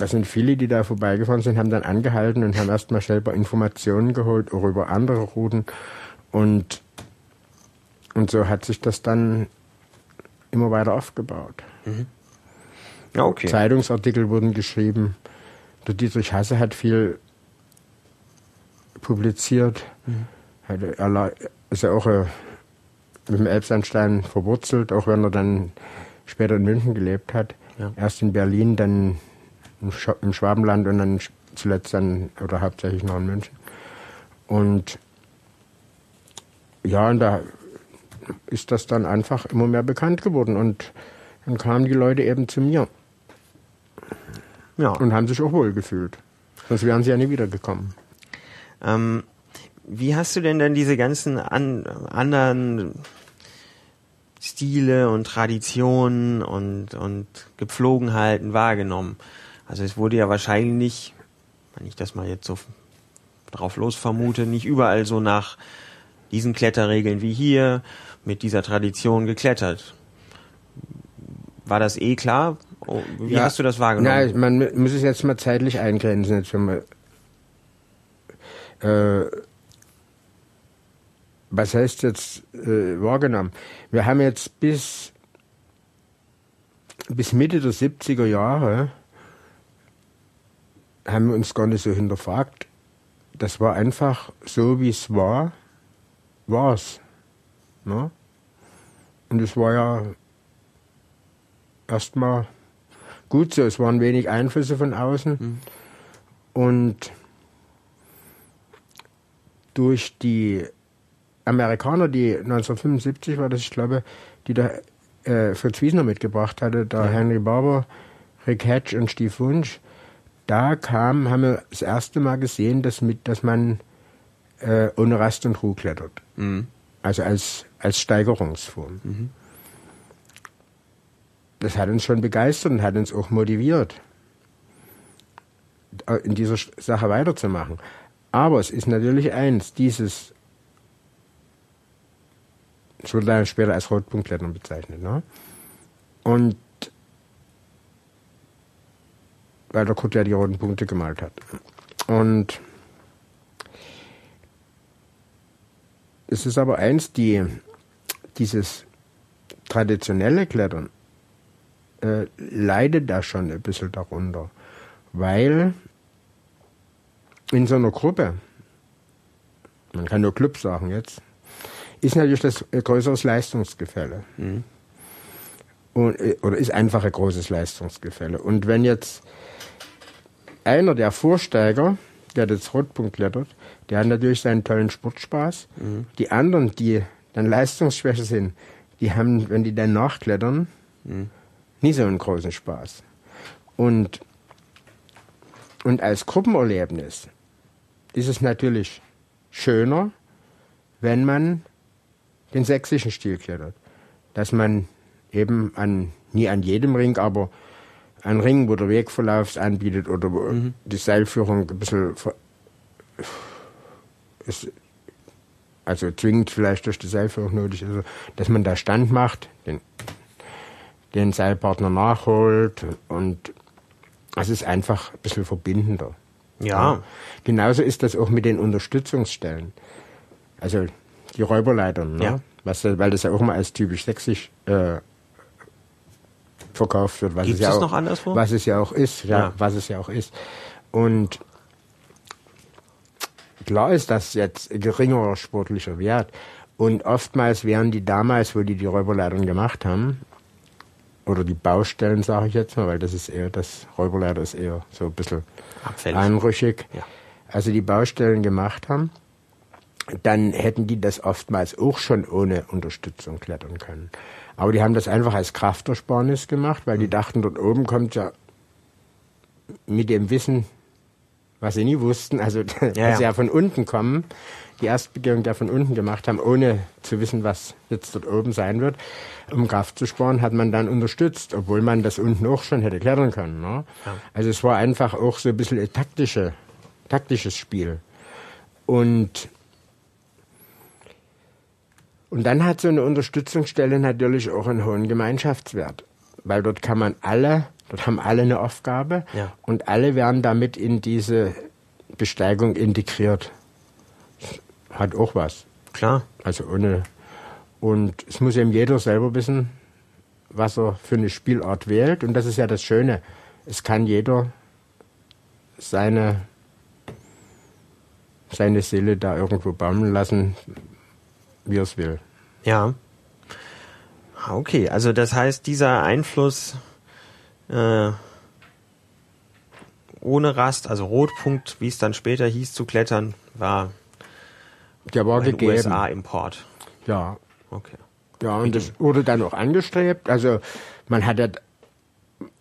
Da sind viele, die da vorbeigefahren sind, haben dann angehalten und haben erstmal selber Informationen geholt, auch über andere Routen. Und, und so hat sich das dann immer weiter aufgebaut. Mhm. Ja, okay. Zeitungsartikel wurden geschrieben. Der Dietrich Hasse hat viel publiziert. Mhm. Er ist ja auch äh, mit dem Elbsandstein verwurzelt, auch wenn er dann später in München gelebt hat. Ja. Erst in Berlin, dann im Schwabenland und dann zuletzt dann oder hauptsächlich noch in München. Und ja, und da ist das dann einfach immer mehr bekannt geworden und dann kamen die Leute eben zu mir. Ja. Und haben sich auch wohl gefühlt. Sonst wären sie ja nie wiedergekommen. Ähm, wie hast du denn dann diese ganzen an, anderen Stile und Traditionen und, und Gepflogenheiten wahrgenommen? Also es wurde ja wahrscheinlich wenn ich das mal jetzt so drauf los vermute, nicht überall so nach diesen Kletterregeln wie hier mit dieser Tradition geklettert. War das eh klar? Oh, wie ja, hast du das wahrgenommen? Nein, man muss es jetzt mal zeitlich eingrenzen, jetzt wenn man äh, was heißt jetzt äh, wahrgenommen? Wir haben jetzt bis, bis Mitte der 70er Jahre haben wir uns gar nicht so hinterfragt. Das war einfach so, wie es war, war es. Ne? Und es war ja erstmal gut so. Es waren wenig Einflüsse von außen. Mhm. Und durch die Amerikaner, die 1975 war das, ich glaube, die da äh, Fritz Wiesner mitgebracht hatte, da ja. Henry Barber, Rick Hatch und Steve Wunsch, da kam, haben wir das erste Mal gesehen, dass, mit, dass man äh, ohne Rast und Ruhe klettert. Mhm. Also als, als Steigerungsform. Mhm. Das hat uns schon begeistert und hat uns auch motiviert, äh, in dieser Sache weiterzumachen. Aber es ist natürlich eins, dieses es wurde dann später als Rotpunktklettern bezeichnet. Ne? Und weil der ja die roten Punkte gemalt hat. Und es ist aber eins, die, dieses traditionelle Klettern äh, leidet da schon ein bisschen darunter, weil in so einer Gruppe, man kann nur Club sagen jetzt, ist natürlich das ein größeres Leistungsgefälle. Mhm. Und, äh, oder ist einfach ein großes Leistungsgefälle. Und wenn jetzt einer der Vorsteiger, der das Rotpunkt klettert, der hat natürlich seinen tollen Sportspaß. Mhm. Die anderen, die dann leistungsschwächer sind, die haben, wenn die dann nachklettern, mhm. nie so einen großen Spaß. Und, und als Gruppenerlebnis ist es natürlich schöner, wenn man den sächsischen Stil klettert. Dass man eben an, nie an jedem Ring, aber an Ringen, wo der Wegverlauf anbietet oder mhm. die Seilführung ein bisschen ist, also zwingend vielleicht durch die Seilführung nötig ist, dass man da Stand macht, den, den Seilpartner nachholt und es ist einfach ein bisschen verbindender. Ja. ja. Genauso ist das auch mit den Unterstützungsstellen. Also die Räuberleitern, ne? Ja. Was, weil das ja auch mal als typisch sächsisch äh, verkauft wird. Was Gibt es, ja auch, noch anderswo? Was es ja auch ist, ja, ja, was es ja auch ist. Und klar ist das jetzt geringerer sportlicher Wert. Und oftmals wären die damals, wo die die Räuberleitern gemacht haben, oder die Baustellen, sage ich jetzt mal, weil das ist eher, das Räuberleiter ist eher so ein bisschen Abfällig. einrüchig. Ja. Also die Baustellen gemacht haben, dann hätten die das oftmals auch schon ohne Unterstützung klettern können. Aber die haben das einfach als Kraftersparnis gemacht, weil die mhm. dachten, dort oben kommt ja mit dem Wissen, was sie nie wussten, also <laughs> ja, dass sie ja von unten kommen, die Erstbegehung ja von unten gemacht haben, ohne zu wissen, was jetzt dort oben sein wird, um Kraft zu sparen, hat man dann unterstützt, obwohl man das unten auch schon hätte klettern können. Ne? Ja. Also es war einfach auch so ein bisschen ein taktische, taktisches Spiel. Und und dann hat so eine Unterstützungsstelle natürlich auch einen hohen Gemeinschaftswert, weil dort kann man alle, dort haben alle eine Aufgabe ja. und alle werden damit in diese Besteigung integriert. Hat auch was. Klar. Also ohne. Und es muss eben jeder selber wissen, was er für eine Spielart wählt. Und das ist ja das Schöne. Es kann jeder seine, seine Seele da irgendwo baumeln lassen, wie er es will. Ja. Okay, also das heißt, dieser Einfluss äh, ohne Rast, also Rotpunkt, wie es dann später hieß, zu klettern, war der war ein USA-Import. Ja. Okay. Ja, und das wurde dann auch angestrebt. Also man hat ja,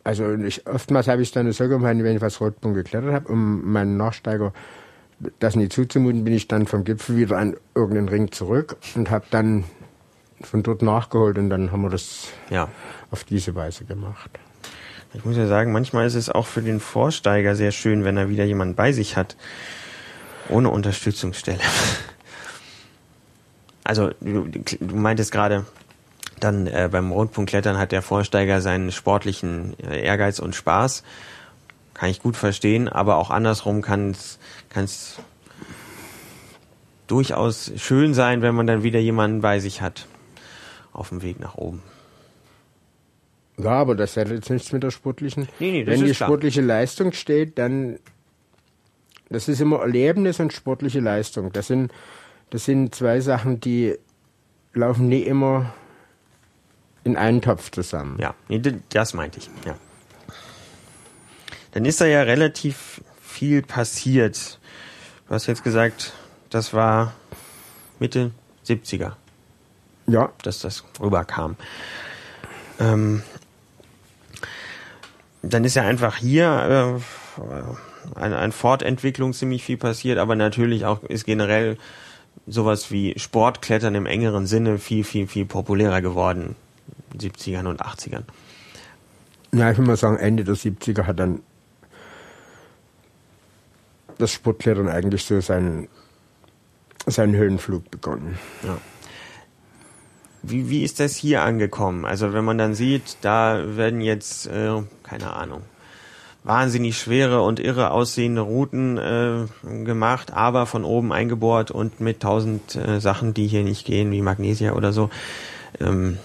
also ich, oftmals habe ich dann so gemacht, wenn ich was Rotpunkt geklettert habe, um meinen Nachsteiger das nicht zuzumuten, bin ich dann vom Gipfel wieder an irgendeinen Ring zurück und habe dann von dort nachgeholt und dann haben wir das ja. auf diese Weise gemacht. Ich muss ja sagen, manchmal ist es auch für den Vorsteiger sehr schön, wenn er wieder jemanden bei sich hat, ohne Unterstützungsstelle. <laughs> Also du, du meintest gerade, dann äh, beim Rundpunktklettern hat der Vorsteiger seinen sportlichen äh, Ehrgeiz und Spaß. Kann ich gut verstehen, aber auch andersrum kann es durchaus schön sein, wenn man dann wieder jemanden bei sich hat auf dem Weg nach oben. Ja, aber das hat jetzt nichts mit der sportlichen. Nee, nee, Wenn die klar. sportliche Leistung steht, dann das ist immer Erlebnis und sportliche Leistung. Das sind, das sind zwei Sachen, die laufen nie immer in einen Topf zusammen. Ja, das meinte ich. Ja dann ist da ja relativ viel passiert. Du hast jetzt gesagt, das war Mitte 70er. Ja. Dass das rüberkam. Ähm, dann ist ja einfach hier äh, eine, eine Fortentwicklung ziemlich viel passiert, aber natürlich auch ist generell sowas wie Sportklettern im engeren Sinne viel, viel, viel populärer geworden. 70ern und 80ern. Ja, ich würde mal sagen, Ende der 70er hat dann das Sportklettern eigentlich so seinen, seinen Höhenflug begonnen. Ja. Wie, wie ist das hier angekommen? Also wenn man dann sieht, da werden jetzt, äh, keine Ahnung, wahnsinnig schwere und irre aussehende Routen äh, gemacht, aber von oben eingebohrt und mit tausend äh, Sachen, die hier nicht gehen, wie Magnesia oder so. Ähm,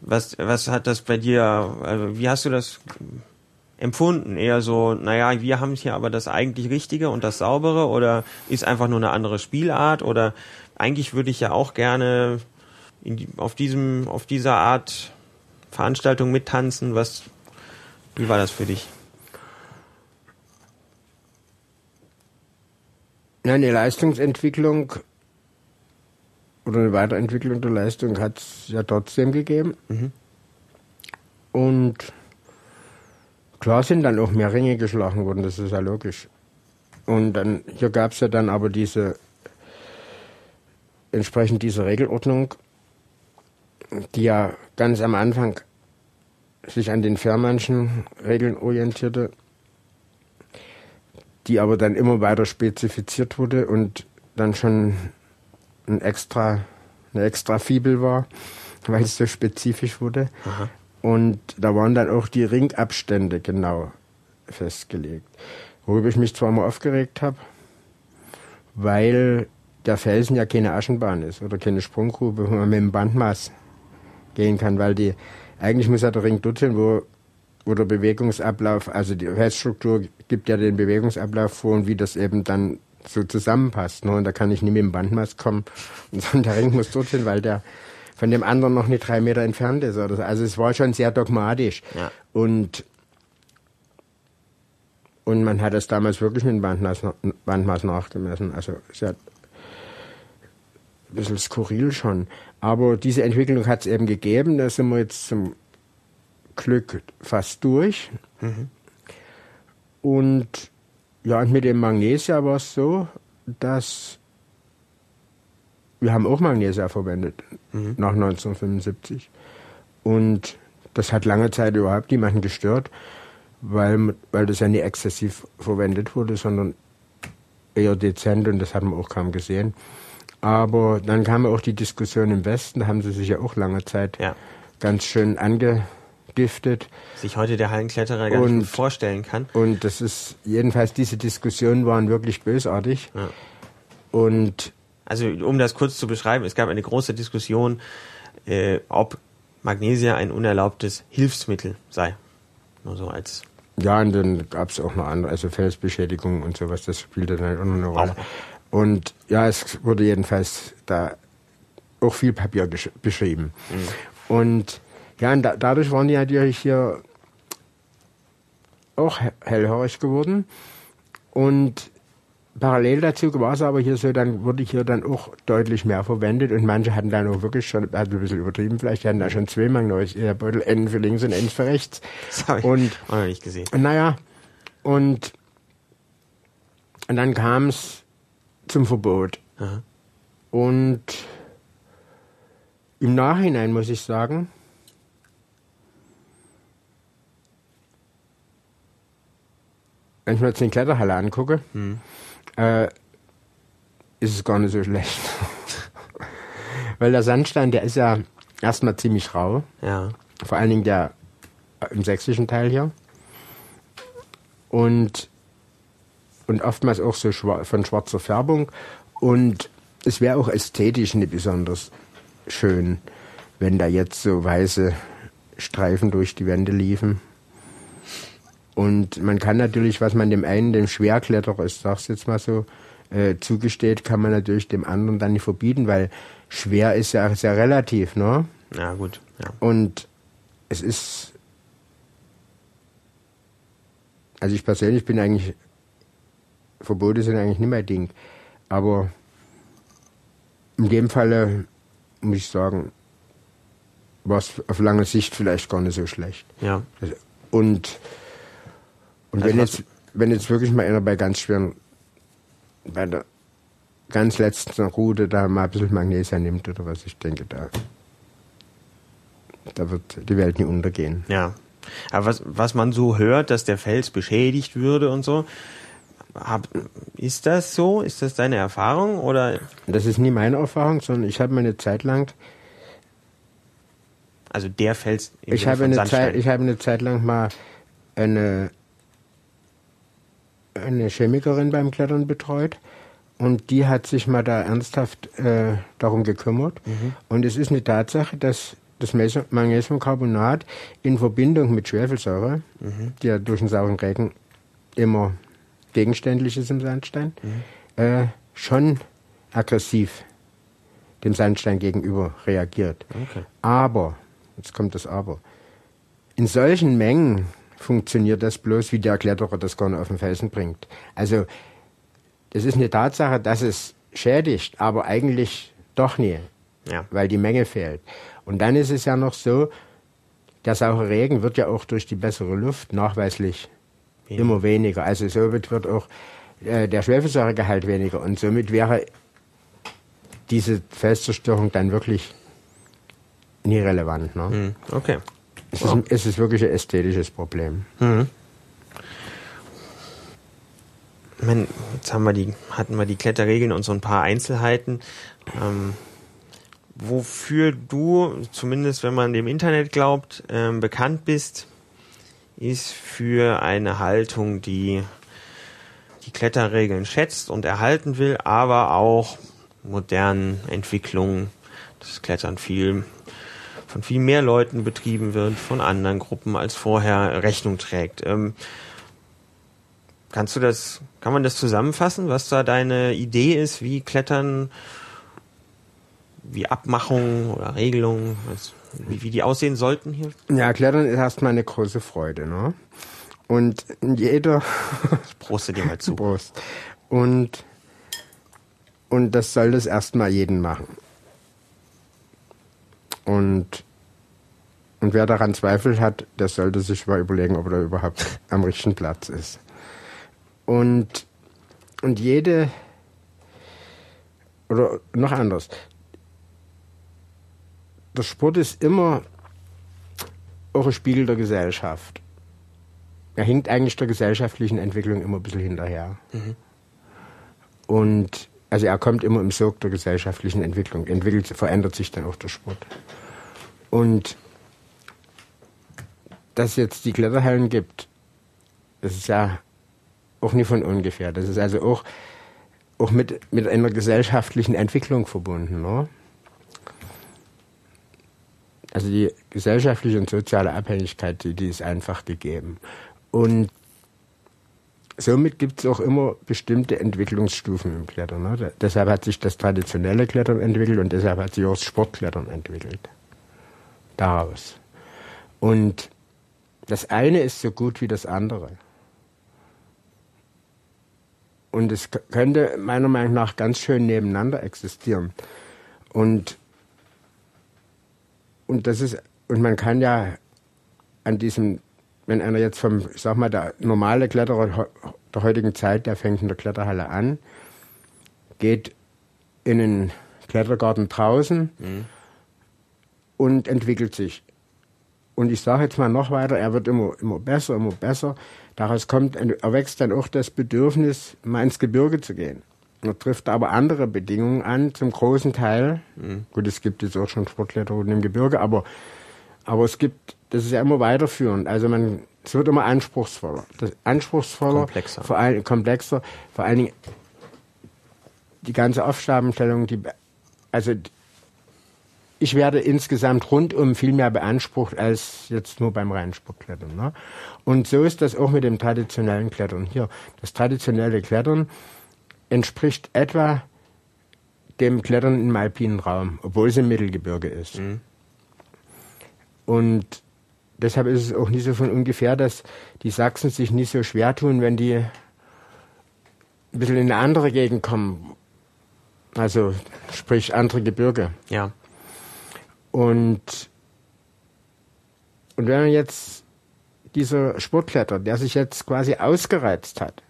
was, was hat das bei dir, also wie hast du das empfunden? Eher so, naja, wir haben hier aber das eigentlich Richtige und das Saubere oder ist einfach nur eine andere Spielart oder eigentlich würde ich ja auch gerne die, auf diesem, auf dieser Art Veranstaltung mittanzen. Was, wie war das für dich? Ja, eine Leistungsentwicklung oder eine Weiterentwicklung der Leistung hat es ja trotzdem gegeben. Mhm. Und Klar sind dann auch mehr Ringe geschlagen worden, das ist ja logisch. Und dann, hier gab es ja dann aber diese, entsprechend dieser Regelordnung, die ja ganz am Anfang sich an den Fährmannschen Regeln orientierte, die aber dann immer weiter spezifiziert wurde und dann schon ein extra, eine extra Fibel war, <laughs> weil es so spezifisch wurde. Aha. Und da waren dann auch die Ringabstände genau festgelegt. Worüber ich mich zwar mal aufgeregt habe, weil der Felsen ja keine Aschenbahn ist oder keine Sprunggrube, wo man mit dem Bandmaß gehen kann, weil die, eigentlich muss ja der Ring dorthin, wo, wo der Bewegungsablauf, also die Felsstruktur gibt ja den Bewegungsablauf vor und wie das eben dann so zusammenpasst. Ne? Und da kann ich nicht mit dem Bandmaß kommen, <laughs> sondern der Ring muss dorthin, weil der von dem anderen noch nicht drei Meter entfernt ist. Oder so. Also es war schon sehr dogmatisch. Ja. Und Und man hat es damals wirklich mit Bandmaß, Bandmaß nachgemessen. Also sehr ein bisschen skurril schon. Aber diese Entwicklung hat es eben gegeben. Da sind wir jetzt zum Glück fast durch. Mhm. Und ja, und mit dem Magnesia war es so, dass wir haben auch Magnesia verwendet mhm. nach 1975. Und das hat lange Zeit überhaupt niemanden gestört, weil, weil das ja nie exzessiv verwendet wurde, sondern eher dezent und das hat man auch kaum gesehen. Aber dann kam auch die Diskussion im Westen, da haben sie sich ja auch lange Zeit ja. ganz schön angegiftet. Sich heute der Hallenkletterer gar und, nicht vorstellen kann. Und das ist, jedenfalls diese Diskussionen waren wirklich bösartig. Ja. Und also um das kurz zu beschreiben, es gab eine große Diskussion, äh, ob Magnesia ein unerlaubtes Hilfsmittel sei. Nur so als. Ja, und dann gab es auch noch andere, also Felsbeschädigungen und sowas, das spielte dann auch noch eine Rolle. Auch. Und ja, es wurde jedenfalls da auch viel Papier beschrieben. Mhm. Und ja, und da, dadurch waren die natürlich hier auch hellhörig geworden. Und Parallel dazu war es aber hier so, dann wurde hier dann auch deutlich mehr verwendet und manche hatten dann auch wirklich schon, also ein bisschen übertrieben vielleicht, hatten da schon zweimal neues Beutel, N für links und N für rechts. Das habe ich und, auch noch nicht gesehen. Naja, und, und dann kam es zum Verbot. Aha. Und im Nachhinein muss ich sagen, wenn ich mir jetzt die Kletterhalle angucke, hm äh, ist es gar nicht so schlecht. <laughs> Weil der Sandstein, der ist ja erstmal ziemlich rau. Ja. Vor allen Dingen der äh, im sächsischen Teil hier. Und, und oftmals auch so schwar von schwarzer Färbung. Und es wäre auch ästhetisch nicht besonders schön, wenn da jetzt so weiße Streifen durch die Wände liefen. Und man kann natürlich, was man dem einen, dem Schwerkletterer, ich sag's jetzt mal so, äh, zugesteht, kann man natürlich dem anderen dann nicht verbieten, weil schwer ist ja sehr relativ, ne? Ja, gut. Ja. Und es ist. Also ich persönlich bin eigentlich. Verbote sind eigentlich nicht mein Ding. Aber in dem Falle muss ich sagen, war es auf lange Sicht vielleicht gar nicht so schlecht. Ja. Und und also wenn jetzt, wenn jetzt wirklich mal einer bei ganz schweren, bei der ganz letzten Route da mal ein bisschen Magnesia nimmt oder was, ich denke, da, da wird die Welt nie untergehen. Ja. Aber was, was man so hört, dass der Fels beschädigt würde und so, hab, ist das so? Ist das deine Erfahrung oder? Das ist nie meine Erfahrung, sondern ich habe mir eine Zeit lang also der Fels. Ich habe eine Zeit, ich habe eine Zeit lang mal eine eine Chemikerin beim Klettern betreut und die hat sich mal da ernsthaft äh, darum gekümmert. Mhm. Und es ist eine Tatsache, dass das Magnesiumcarbonat in Verbindung mit Schwefelsäure, mhm. die ja durch den sauren Regen immer gegenständlich ist im Sandstein, mhm. äh, schon aggressiv dem Sandstein gegenüber reagiert. Okay. Aber, jetzt kommt das Aber, in solchen Mengen funktioniert das bloß, wie der Kletterer das gerne auf den Felsen bringt. Also, es ist eine Tatsache, dass es schädigt, aber eigentlich doch nie, ja. weil die Menge fehlt. Und dann ist es ja noch so, der saure Regen wird ja auch durch die bessere Luft nachweislich ja. immer weniger. Also somit wird auch äh, der Schwefelsäuregehalt weniger und somit wäre diese Felszerstörung dann wirklich nie relevant. Ne? Hm, okay. Es, ist, es ist wirklich ein ästhetisches Problem. Mhm. meine, jetzt haben wir die, hatten wir die Kletterregeln und so ein paar Einzelheiten. Ähm, wofür du, zumindest wenn man dem Internet glaubt, ähm, bekannt bist, ist für eine Haltung, die die Kletterregeln schätzt und erhalten will, aber auch modernen Entwicklungen, das Klettern viel von viel mehr Leuten betrieben wird, von anderen Gruppen als vorher Rechnung trägt. Ähm, kannst du das, kann man das zusammenfassen, was da deine Idee ist, wie Klettern, wie Abmachungen oder Regelungen, was, wie, wie die aussehen sollten hier? Ja, Klettern ist erstmal eine große Freude, ne? Und jeder. Ich proste dir mal zu. <laughs> Prost. Und, und das soll das erstmal jeden machen. Und, und wer daran Zweifel hat, der sollte sich mal überlegen, ob er überhaupt am richtigen Platz ist. Und, und jede, oder noch anders, der Sport ist immer auch ein Spiegel der Gesellschaft. Er hinkt eigentlich der gesellschaftlichen Entwicklung immer ein bisschen hinterher. Mhm. Und also er kommt immer im Sog der gesellschaftlichen Entwicklung. Entwickelt, verändert sich dann auch der Sport. Und dass jetzt die Kletterhallen gibt, das ist ja auch nicht von ungefähr. Das ist also auch, auch mit, mit einer gesellschaftlichen Entwicklung verbunden. Ne? Also die gesellschaftliche und soziale Abhängigkeit, die, die ist einfach gegeben. Und somit gibt es auch immer bestimmte Entwicklungsstufen im Klettern. Ne? Deshalb hat sich das traditionelle Klettern entwickelt und deshalb hat sich auch das Sportklettern entwickelt. Daraus. Und das eine ist so gut wie das andere. Und es könnte meiner Meinung nach ganz schön nebeneinander existieren. Und, und das ist, und man kann ja an diesem wenn einer jetzt vom, ich sag mal, der normale Kletterer der heutigen Zeit, der fängt in der Kletterhalle an, geht in den Klettergarten draußen mhm. und entwickelt sich. Und ich sage jetzt mal noch weiter, er wird immer, immer besser, immer besser. Daraus kommt, erwächst dann auch das Bedürfnis, mal ins Gebirge zu gehen. Er trifft aber andere Bedingungen an, zum großen Teil. Mhm. Gut, es gibt jetzt auch schon Sportkletterrouten im Gebirge, aber, aber es gibt das ist ja immer weiterführend. Also man, es wird immer anspruchsvoller. Das anspruchsvoller, komplexer. vor allem komplexer, vor allen Dingen die ganze Aufgabenstellung, die, also ich werde insgesamt rundum viel mehr beansprucht als jetzt nur beim reinen Sportklettern. Ne? Und so ist das auch mit dem traditionellen Klettern. Hier, das traditionelle Klettern entspricht etwa dem Klettern im alpinen Raum, obwohl es im Mittelgebirge ist. Mhm. Und deshalb ist es auch nicht so von ungefähr, dass die Sachsen sich nicht so schwer tun, wenn die ein bisschen in eine andere Gegend kommen. Also sprich andere Gebirge. Ja. Und, und wenn man jetzt dieser Sportkletter, der sich jetzt quasi ausgereizt hat,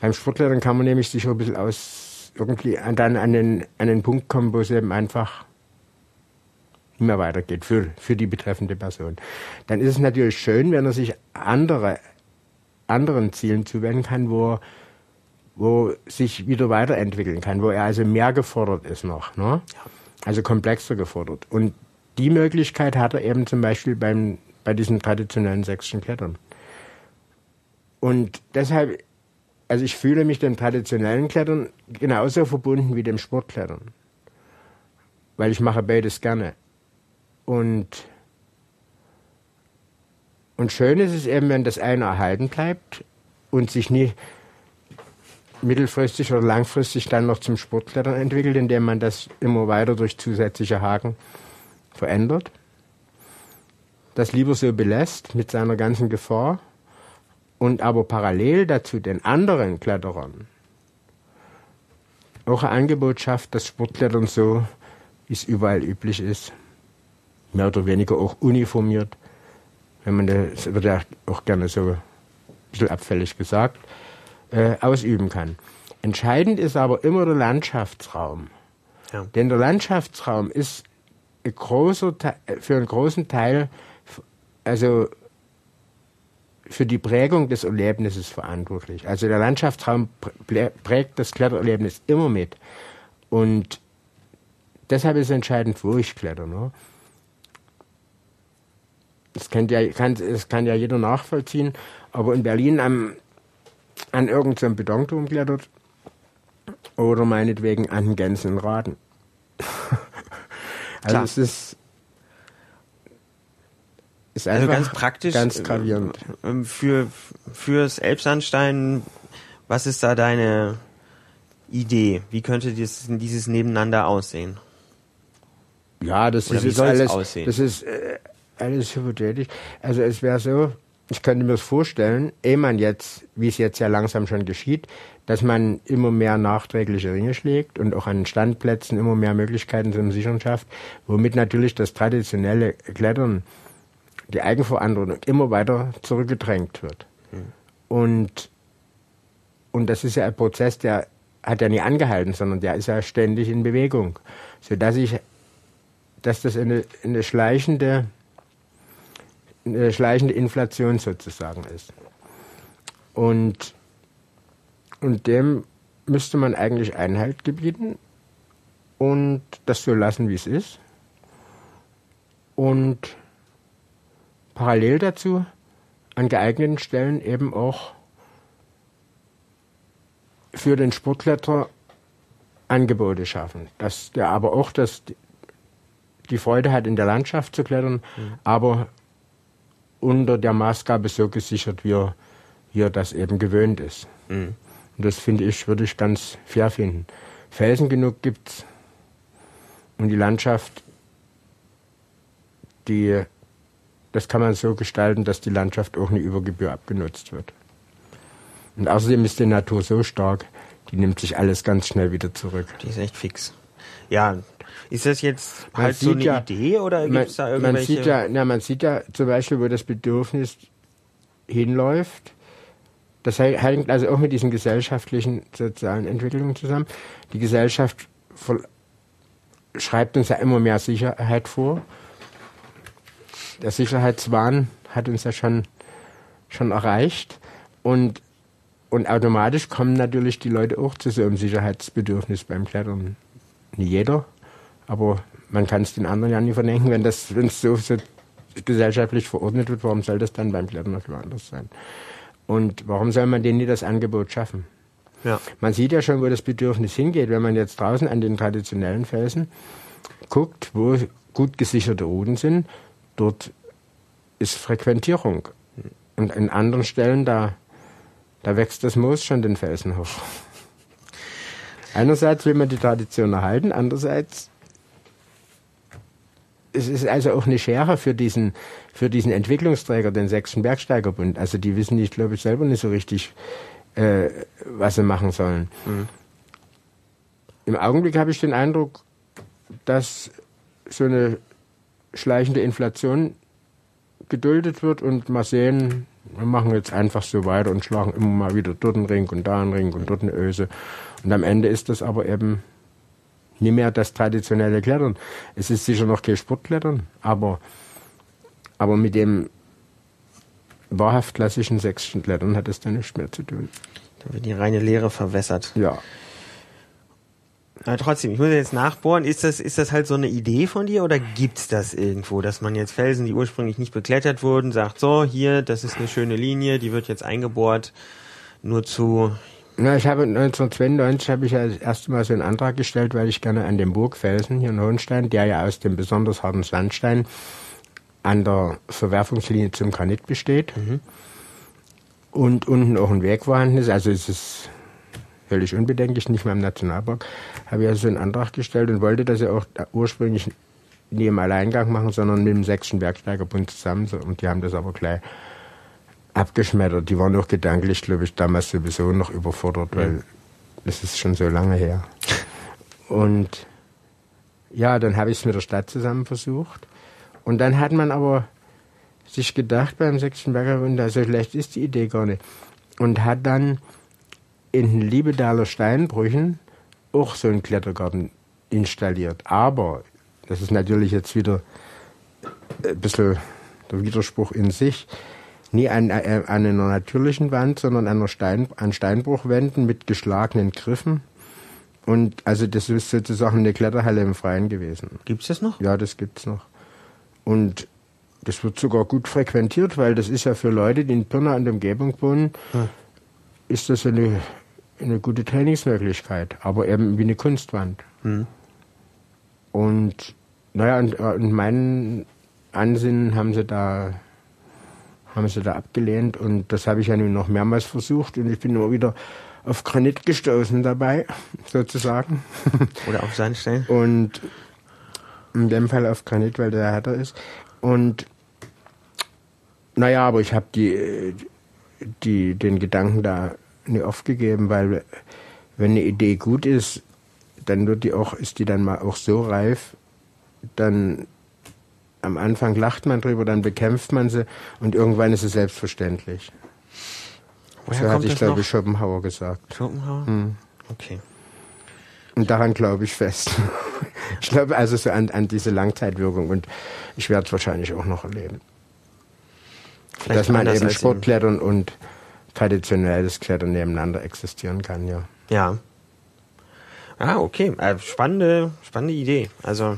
beim Sportklettern kann man nämlich sich ein bisschen aus irgendwie dann an den, an den Punkt kommen, wo es eben einfach nicht mehr weitergeht für, für die betreffende Person. Dann ist es natürlich schön, wenn er sich andere, anderen Zielen zuwenden kann, wo, wo sich wieder weiterentwickeln kann, wo er also mehr gefordert ist noch, ne? Also komplexer gefordert. Und die Möglichkeit hat er eben zum Beispiel beim, bei diesen traditionellen sächsischen Klettern. Und deshalb, also ich fühle mich dem traditionellen Klettern genauso verbunden wie dem Sportklettern. Weil ich mache beides gerne. Und, und schön ist es eben, wenn das eine erhalten bleibt und sich nie mittelfristig oder langfristig dann noch zum Sportklettern entwickelt, indem man das immer weiter durch zusätzliche Haken verändert. Das lieber so belässt mit seiner ganzen Gefahr und aber parallel dazu den anderen Kletterern auch ein Angebot schafft, dass Sportklettern so, wie es überall üblich ist, mehr oder weniger auch uniformiert, wenn man das wird ja auch gerne so ein bisschen abfällig gesagt, äh, ausüben kann. Entscheidend ist aber immer der Landschaftsraum. Ja. Denn der Landschaftsraum ist ein großer, für einen großen Teil, also für die Prägung des Erlebnisses verantwortlich. Also der Landschaftsraum prägt das Klettererlebnis immer mit. Und deshalb ist entscheidend, wo ich kletter. Ne? Das, ja, kann, das kann ja jeder nachvollziehen. Aber in Berlin am, an irgendeinem Betonturm klettert oder meinetwegen an den Gänsenraden. <laughs> also Klar. es ist, ist also ganz praktisch, ganz gravierend. Ähm, für fürs Elbsandstein, was ist da deine Idee? Wie könnte dieses, dieses Nebeneinander aussehen? Ja, das Oder ist alles. Aussehen? Das ist äh, alles hypothetisch. Also es wäre so, ich könnte mir das vorstellen, ehe man jetzt, wie es jetzt ja langsam schon geschieht, dass man immer mehr nachträgliche Ringe schlägt und auch an Standplätzen immer mehr Möglichkeiten zum Sichern schafft, womit natürlich das traditionelle Klettern, die Eigenverantwortung immer weiter zurückgedrängt wird. Mhm. Und, und das ist ja ein Prozess, der hat ja nie angehalten, sondern der ist ja ständig in Bewegung, sodass ich, dass das eine, eine schleichende, eine schleichende Inflation sozusagen ist. Und und dem müsste man eigentlich Einhalt gebieten und das so lassen, wie es ist. Und parallel dazu an geeigneten Stellen eben auch für den Sportkletterer Angebote schaffen. Dass der aber auch das, die Freude hat, in der Landschaft zu klettern, mhm. aber unter der Maßgabe so gesichert, wie er, wie er das eben gewöhnt ist. Mhm. Und das finde ich, würde ich ganz fair finden. Felsen genug gibt's und die Landschaft, die, das kann man so gestalten, dass die Landschaft auch eine Übergebühr abgenutzt wird. Und außerdem ist die Natur so stark, die nimmt sich alles ganz schnell wieder zurück. Die ist echt fix. Ja, ist das jetzt man halt so eine ja, Idee oder gibt es da irgendwelche? Man sieht ja, na, man sieht ja zum Beispiel, wo das Bedürfnis hinläuft, das hängt also auch mit diesen gesellschaftlichen, sozialen Entwicklungen zusammen. Die Gesellschaft schreibt uns ja immer mehr Sicherheit vor. Der Sicherheitswahn hat uns ja schon, schon erreicht. Und, und automatisch kommen natürlich die Leute auch zu so einem Sicherheitsbedürfnis beim Klettern. Nicht jeder, aber man kann es den anderen ja nie verdenken, wenn das wenn es so, so gesellschaftlich verordnet wird, warum soll das dann beim Klettern noch anders sein? Und warum soll man denen nie das Angebot schaffen? Ja. Man sieht ja schon, wo das Bedürfnis hingeht, wenn man jetzt draußen an den traditionellen Felsen guckt, wo gut gesicherte Routen sind, dort ist Frequentierung. Und an anderen Stellen, da, da wächst das Moos schon den Felsen hoch. Einerseits will man die Tradition erhalten, andererseits es ist also auch eine Schere für diesen, für diesen Entwicklungsträger, den Sächsischen Bergsteigerbund. Also die wissen nicht, glaube ich, selber nicht so richtig, äh, was sie machen sollen. Mhm. Im Augenblick habe ich den Eindruck, dass so eine schleichende Inflation geduldet wird und mal sehen, wir machen jetzt einfach so weiter und schlagen immer mal wieder dort einen Ring und da einen Ring und dort eine Öse. Und am Ende ist das aber eben nicht mehr das traditionelle Klettern. Es ist sicher noch kein Sportklettern, aber, aber mit dem wahrhaft klassischen sechsten Klettern hat es dann nichts mehr zu tun. Da wird die reine Lehre verwässert. Ja. Aber trotzdem, ich muss jetzt nachbohren, ist das, ist das halt so eine Idee von dir oder gibt's das irgendwo, dass man jetzt Felsen, die ursprünglich nicht beklettert wurden, sagt, so, hier, das ist eine schöne Linie, die wird jetzt eingebohrt, nur zu na, ich habe 1992 habe ich ja das erste Mal so einen Antrag gestellt, weil ich gerne an dem Burgfelsen hier in Hohenstein, der ja aus dem besonders harten Sandstein an der Verwerfungslinie zum Granit besteht mhm. und unten auch ein Weg vorhanden ist, also es ist völlig unbedenklich, nicht mehr im Nationalpark, habe ich also so einen Antrag gestellt und wollte das ja auch ursprünglich nie im Alleingang machen, sondern mit dem Sächsischen Bergsteigerbund zusammen. Und die haben das aber gleich abgeschmettert. Die waren auch gedanklich, glaube ich, damals sowieso noch überfordert, ja. weil es ist schon so lange her. Und ja, dann habe ich es mit der Stadt zusammen versucht. Und dann hat man aber sich gedacht beim Sächsischen Bergerbund, so schlecht ist die Idee gar nicht. Und hat dann in den Liebedaler Steinbrüchen auch so einen Klettergarten installiert. Aber, das ist natürlich jetzt wieder ein bisschen der Widerspruch in sich, nie an, äh, an einer natürlichen Wand, sondern an, Stein, an Steinbruchwänden mit geschlagenen Griffen. Und also das ist sozusagen eine Kletterhalle im Freien gewesen. Gibt's das noch? Ja, das gibt's noch. Und das wird sogar gut frequentiert, weil das ist ja für Leute, die in Pirna und Umgebung wohnen, hm. ist das eine, eine gute Trainingsmöglichkeit, aber eben wie eine Kunstwand. Hm. Und naja, und, und äh, meinen Ansinnen haben sie da haben sie da abgelehnt und das habe ich ja nun noch mehrmals versucht und ich bin immer wieder auf Granit gestoßen dabei, sozusagen. <laughs> Oder auf Sandstein. Und in dem Fall auf Granit, weil der härter ist. Und Naja, aber ich habe die, die, den Gedanken da nie aufgegeben, weil wenn eine Idee gut ist, dann wird die auch, ist die dann mal auch so reif, dann am Anfang lacht man drüber, dann bekämpft man sie und irgendwann ist es selbstverständlich. Woher so hatte ich, glaube ich, Schopenhauer gesagt. Schopenhauer? Hm. Okay. Und daran glaube ich fest. <laughs> ich glaube also so an, an diese Langzeitwirkung und ich werde es wahrscheinlich auch noch erleben. Vielleicht Dass man eben Sportklettern und traditionelles Klettern nebeneinander existieren kann, ja. Ja. Ah, okay. Äh, spannende, spannende Idee. Also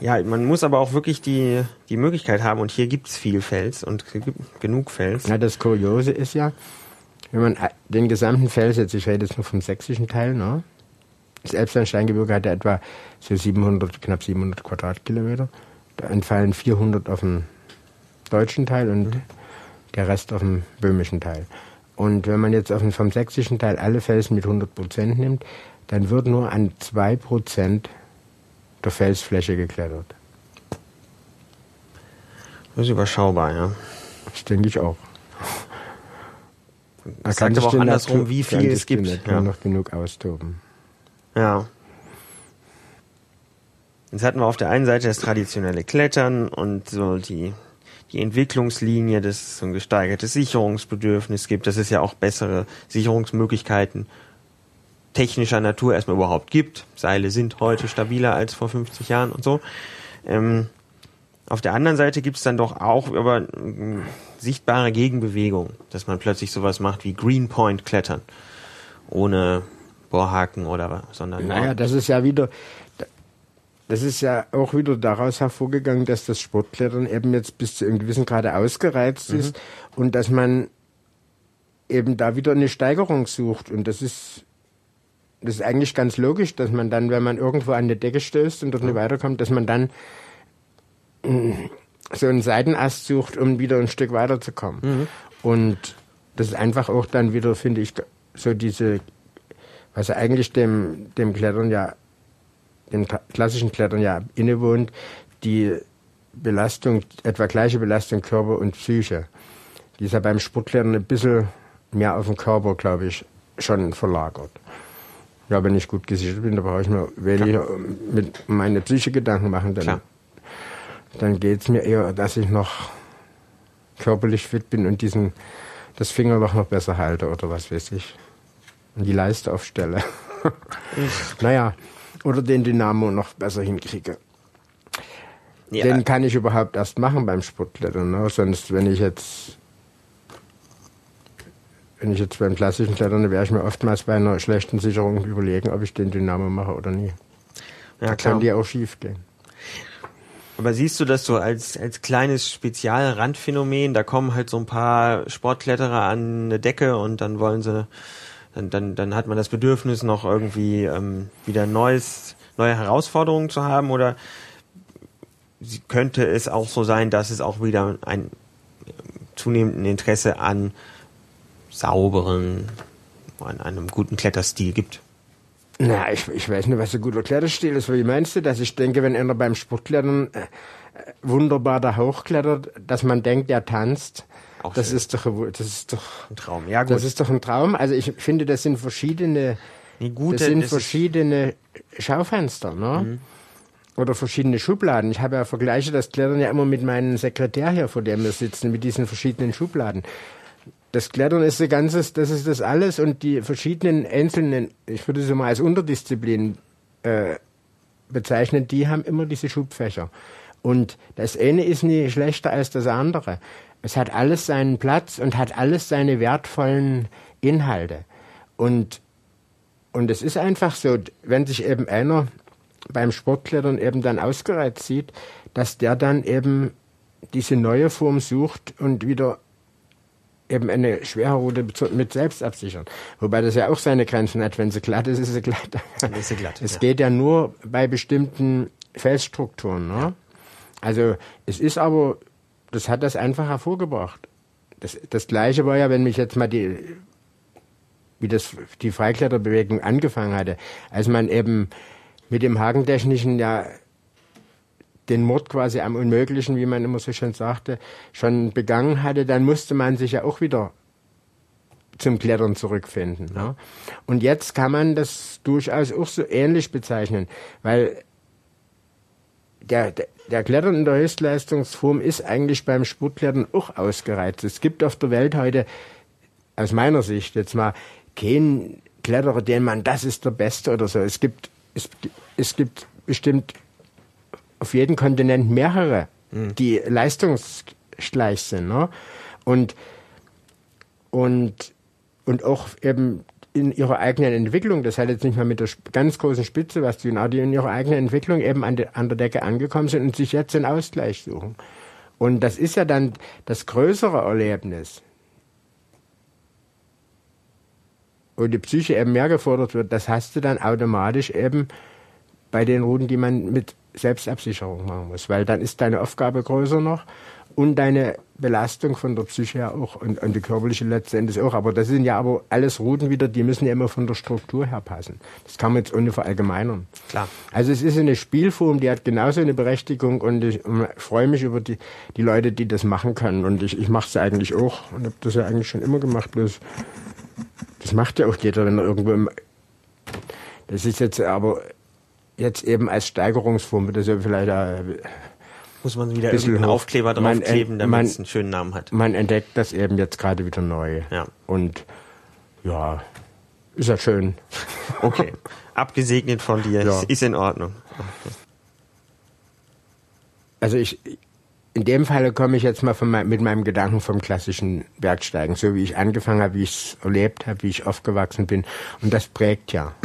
ja, man muss aber auch wirklich die, die Möglichkeit haben und hier gibt es viel Fels und genug Fels. Ja, das Kuriose ist ja, wenn man den gesamten Fels, jetzt ich rede jetzt nur vom sächsischen Teil, ne? Das Elbsandsteingebirge hat ja etwa so 700, knapp 700 Quadratkilometer. Da entfallen 400 auf den deutschen Teil und mhm. der Rest auf dem böhmischen Teil. Und wenn man jetzt auf den, vom sächsischen Teil alle Felsen mit 100 Prozent nimmt, dann wird nur an 2 Prozent der Felsfläche geklettert. Das ist überschaubar, ja. Das denke ich auch. Das sagt aber auch andersrum, wie viel es gibt. Nicht ja. noch genug austoben. Ja. Jetzt hatten wir auf der einen Seite das traditionelle Klettern und so die, die Entwicklungslinie, dass es so ein gesteigertes Sicherungsbedürfnis gibt, dass es ja auch bessere Sicherungsmöglichkeiten technischer Natur erstmal überhaupt gibt. Seile sind heute stabiler als vor 50 Jahren und so. Ähm, auf der anderen Seite gibt es dann doch auch aber äh, sichtbare Gegenbewegung, dass man plötzlich sowas macht wie Greenpoint klettern. Ohne Bohrhaken oder sondern. Naja, das ist ja wieder, das ist ja auch wieder daraus hervorgegangen, dass das Sportklettern eben jetzt bis zu einem gewissen Grade ausgereizt mhm. ist und dass man eben da wieder eine Steigerung sucht. Und das ist das ist eigentlich ganz logisch, dass man dann, wenn man irgendwo an die Decke stößt und dort nicht weiterkommt, dass man dann mm, so einen Seitenast sucht, um wieder ein Stück weiterzukommen. Mhm. Und das ist einfach auch dann wieder, finde ich, so diese, was eigentlich dem, dem Klettern ja, dem klassischen Klettern ja innewohnt, die Belastung, etwa gleiche Belastung Körper und Psyche. Die ist ja beim Sportklettern ein bisschen mehr auf den Körper, glaube ich, schon verlagert. Ja, wenn ich gut gesichert bin, da brauche ich mir weniger mit meine Psyche Gedanken machen. Dann, dann geht es mir eher, dass ich noch körperlich fit bin und diesen das Fingerloch noch besser halte oder was weiß ich. Und die Leiste aufstelle. <laughs> naja, oder den Dynamo noch besser hinkriege. Ja. Den kann ich überhaupt erst machen beim Sportklettern. Ne? Sonst, wenn ich jetzt wenn ich jetzt beim klassischen Klettern wäre ich mir oftmals bei einer schlechten Sicherung überlegen, ob ich den Dynamo mache oder nie. Ja, da klar. kann die auch schief gehen. Aber siehst du das so als, als kleines Spezialrandphänomen? Da kommen halt so ein paar Sportkletterer an eine Decke und dann wollen sie, dann, dann, dann hat man das Bedürfnis, noch irgendwie ähm, wieder neues, neue Herausforderungen zu haben oder könnte es auch so sein, dass es auch wieder ein zunehmenden Interesse an sauberen, an einem guten Kletterstil gibt? Na, ich, ich weiß nicht, was ein guter Kletterstil ist. Wie meinst du das? Ich denke, wenn einer beim Sportklettern äh, wunderbar da hochklettert, dass man denkt, er tanzt, Auch das ist doch, das ist doch ein Traum. Ja, gut. Das ist doch ein Traum. Also ich finde, das sind verschiedene, gute, das sind das verschiedene Schaufenster, ne? Mhm. Oder verschiedene Schubladen. Ich habe ja vergleiche das Klettern ja immer mit meinem Sekretär hier, vor dem wir sitzen, mit diesen verschiedenen Schubladen das Klettern ist ein ganzes, das ist das alles und die verschiedenen einzelnen, ich würde sie mal als Unterdisziplinen äh, bezeichnen, die haben immer diese Schubfächer. Und das eine ist nie schlechter als das andere. Es hat alles seinen Platz und hat alles seine wertvollen Inhalte. Und, und es ist einfach so, wenn sich eben einer beim Sportklettern eben dann ausgereizt sieht, dass der dann eben diese neue Form sucht und wieder eben eine Schwerroute mit Selbstabsichern. Wobei das ja auch seine Grenzen hat. Wenn sie glatt ist, ist sie glatt. Ist sie glatt es ja. geht ja nur bei bestimmten Felsstrukturen. Ne? Ja. Also es ist aber, das hat das einfach hervorgebracht. Das, das Gleiche war ja, wenn mich jetzt mal die, wie das die Freikletterbewegung angefangen hatte, als man eben mit dem Hagentechnischen ja den Mord quasi am Unmöglichen, wie man immer so schön sagte, schon begangen hatte, dann musste man sich ja auch wieder zum Klettern zurückfinden. Ne? Und jetzt kann man das durchaus auch so ähnlich bezeichnen, weil der, der, Klettern in der Höchstleistungsform ist eigentlich beim Sportklettern auch ausgereizt. Es gibt auf der Welt heute, aus meiner Sicht jetzt mal, keinen Kletterer, den man, das ist der Beste oder so. Es gibt, es, es gibt bestimmt auf jedem Kontinent mehrere, mhm. die leistungsgleich sind. Ne? Und, und, und auch eben in ihrer eigenen Entwicklung, das hat jetzt nicht mal mit der ganz großen Spitze was zu tun, die in ihrer eigenen Entwicklung eben an, de, an der Decke angekommen sind und sich jetzt einen Ausgleich suchen. Und das ist ja dann das größere Erlebnis, wo die Psyche eben mehr gefordert wird, das hast du dann automatisch eben bei den Routen, die man mit Selbstabsicherung machen muss, weil dann ist deine Aufgabe größer noch und deine Belastung von der Psyche ja auch und, und die körperliche letztendlich auch. Aber das sind ja aber alles Routen wieder, die müssen ja immer von der Struktur her passen. Das kann man jetzt ohne verallgemeinern. Klar. Also es ist eine Spielform, die hat genauso eine Berechtigung und ich freue mich über die, die Leute, die das machen können. Und ich, ich mache es eigentlich auch und habe das ja eigentlich schon immer gemacht. Bloß das macht ja auch jeder, wenn er irgendwo im, das ist jetzt aber jetzt eben als Steigerungsform, das ja vielleicht äh, muss man wieder einen Aufkleber draufkleben, damit es einen schönen Namen hat. Man entdeckt das eben jetzt gerade wieder neu. Ja. Und ja, ist ja schön. <laughs> Okay. Abgesegnet von dir. Ja. Ist in Ordnung. Okay. Also ich, in dem Fall komme ich jetzt mal mein, mit meinem Gedanken vom klassischen Bergsteigen, so wie ich angefangen habe, wie ich es erlebt habe, wie ich aufgewachsen bin. Und das prägt ja. <laughs>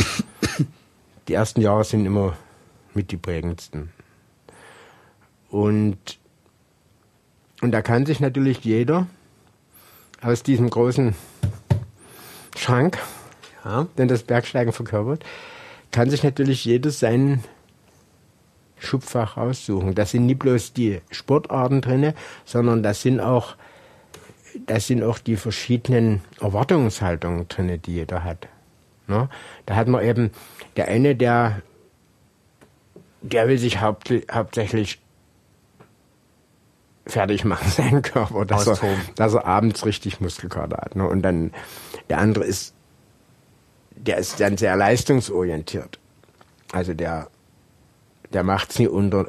die ersten Jahre sind immer mit die prägendsten. Und, und da kann sich natürlich jeder aus diesem großen Schrank, ja. den das Bergsteigen verkörpert, kann sich natürlich jeder seinen Schubfach raussuchen. Da sind nicht bloß die Sportarten drin, sondern da sind auch, da sind auch die verschiedenen Erwartungshaltungen drin, die jeder hat. Ne? Da hat man eben der eine, der, der will sich haupt, hauptsächlich fertig machen, <laughs> seinen Körper, dass er, dass er abends richtig Muskelkater hat. Ne? Und dann der andere ist, der ist dann sehr leistungsorientiert. Also der, der macht es nie unter,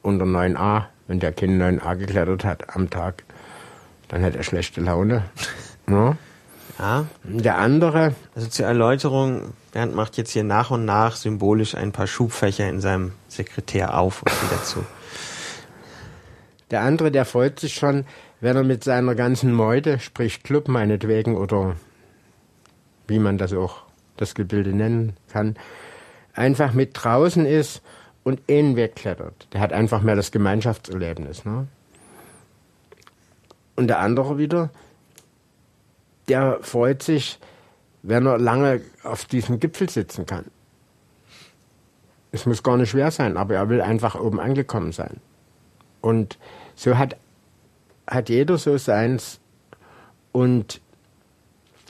unter 9a. Wenn der Kind 9a geklettert hat am Tag, dann hat er schlechte Laune. <laughs> Ne? Ja. Der andere. Also zur Erläuterung, Bernd macht jetzt hier nach und nach symbolisch ein paar Schubfächer in seinem Sekretär auf und wieder zu. Der andere, der freut sich schon, wenn er mit seiner ganzen Meute, sprich Club meinetwegen oder wie man das auch das Gebilde nennen kann, einfach mit draußen ist und innen wegklettert. Der hat einfach mehr das Gemeinschaftserlebnis. Ne? Und der andere wieder, der freut sich, wenn er lange auf diesem Gipfel sitzen kann. Es muss gar nicht schwer sein, aber er will einfach oben angekommen sein. Und so hat, hat jeder so seins. Und,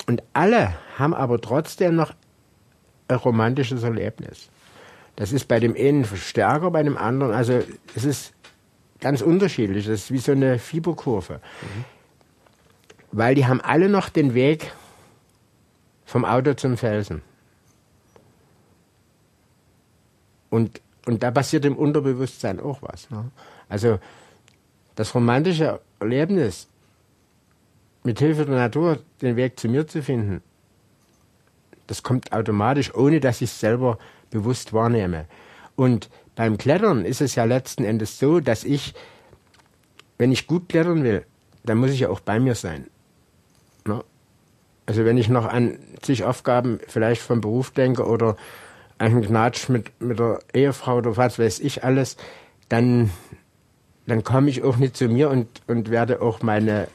und alle haben aber trotzdem noch ein romantisches Erlebnis. Das ist bei dem einen stärker, bei dem anderen. Also es ist ganz unterschiedlich. Das ist wie so eine Fieberkurve. Mhm weil die haben alle noch den Weg vom Auto zum Felsen. Und, und da passiert im Unterbewusstsein auch was. Ne? Also das romantische Erlebnis, mit Hilfe der Natur den Weg zu mir zu finden, das kommt automatisch, ohne dass ich es selber bewusst wahrnehme. Und beim Klettern ist es ja letzten Endes so, dass ich, wenn ich gut klettern will, dann muss ich ja auch bei mir sein. Also wenn ich noch an zig Aufgaben vielleicht vom Beruf denke oder einen Gnatsch mit, mit der Ehefrau oder was weiß ich alles, dann, dann komme ich auch nicht zu mir und, und werde auch meine,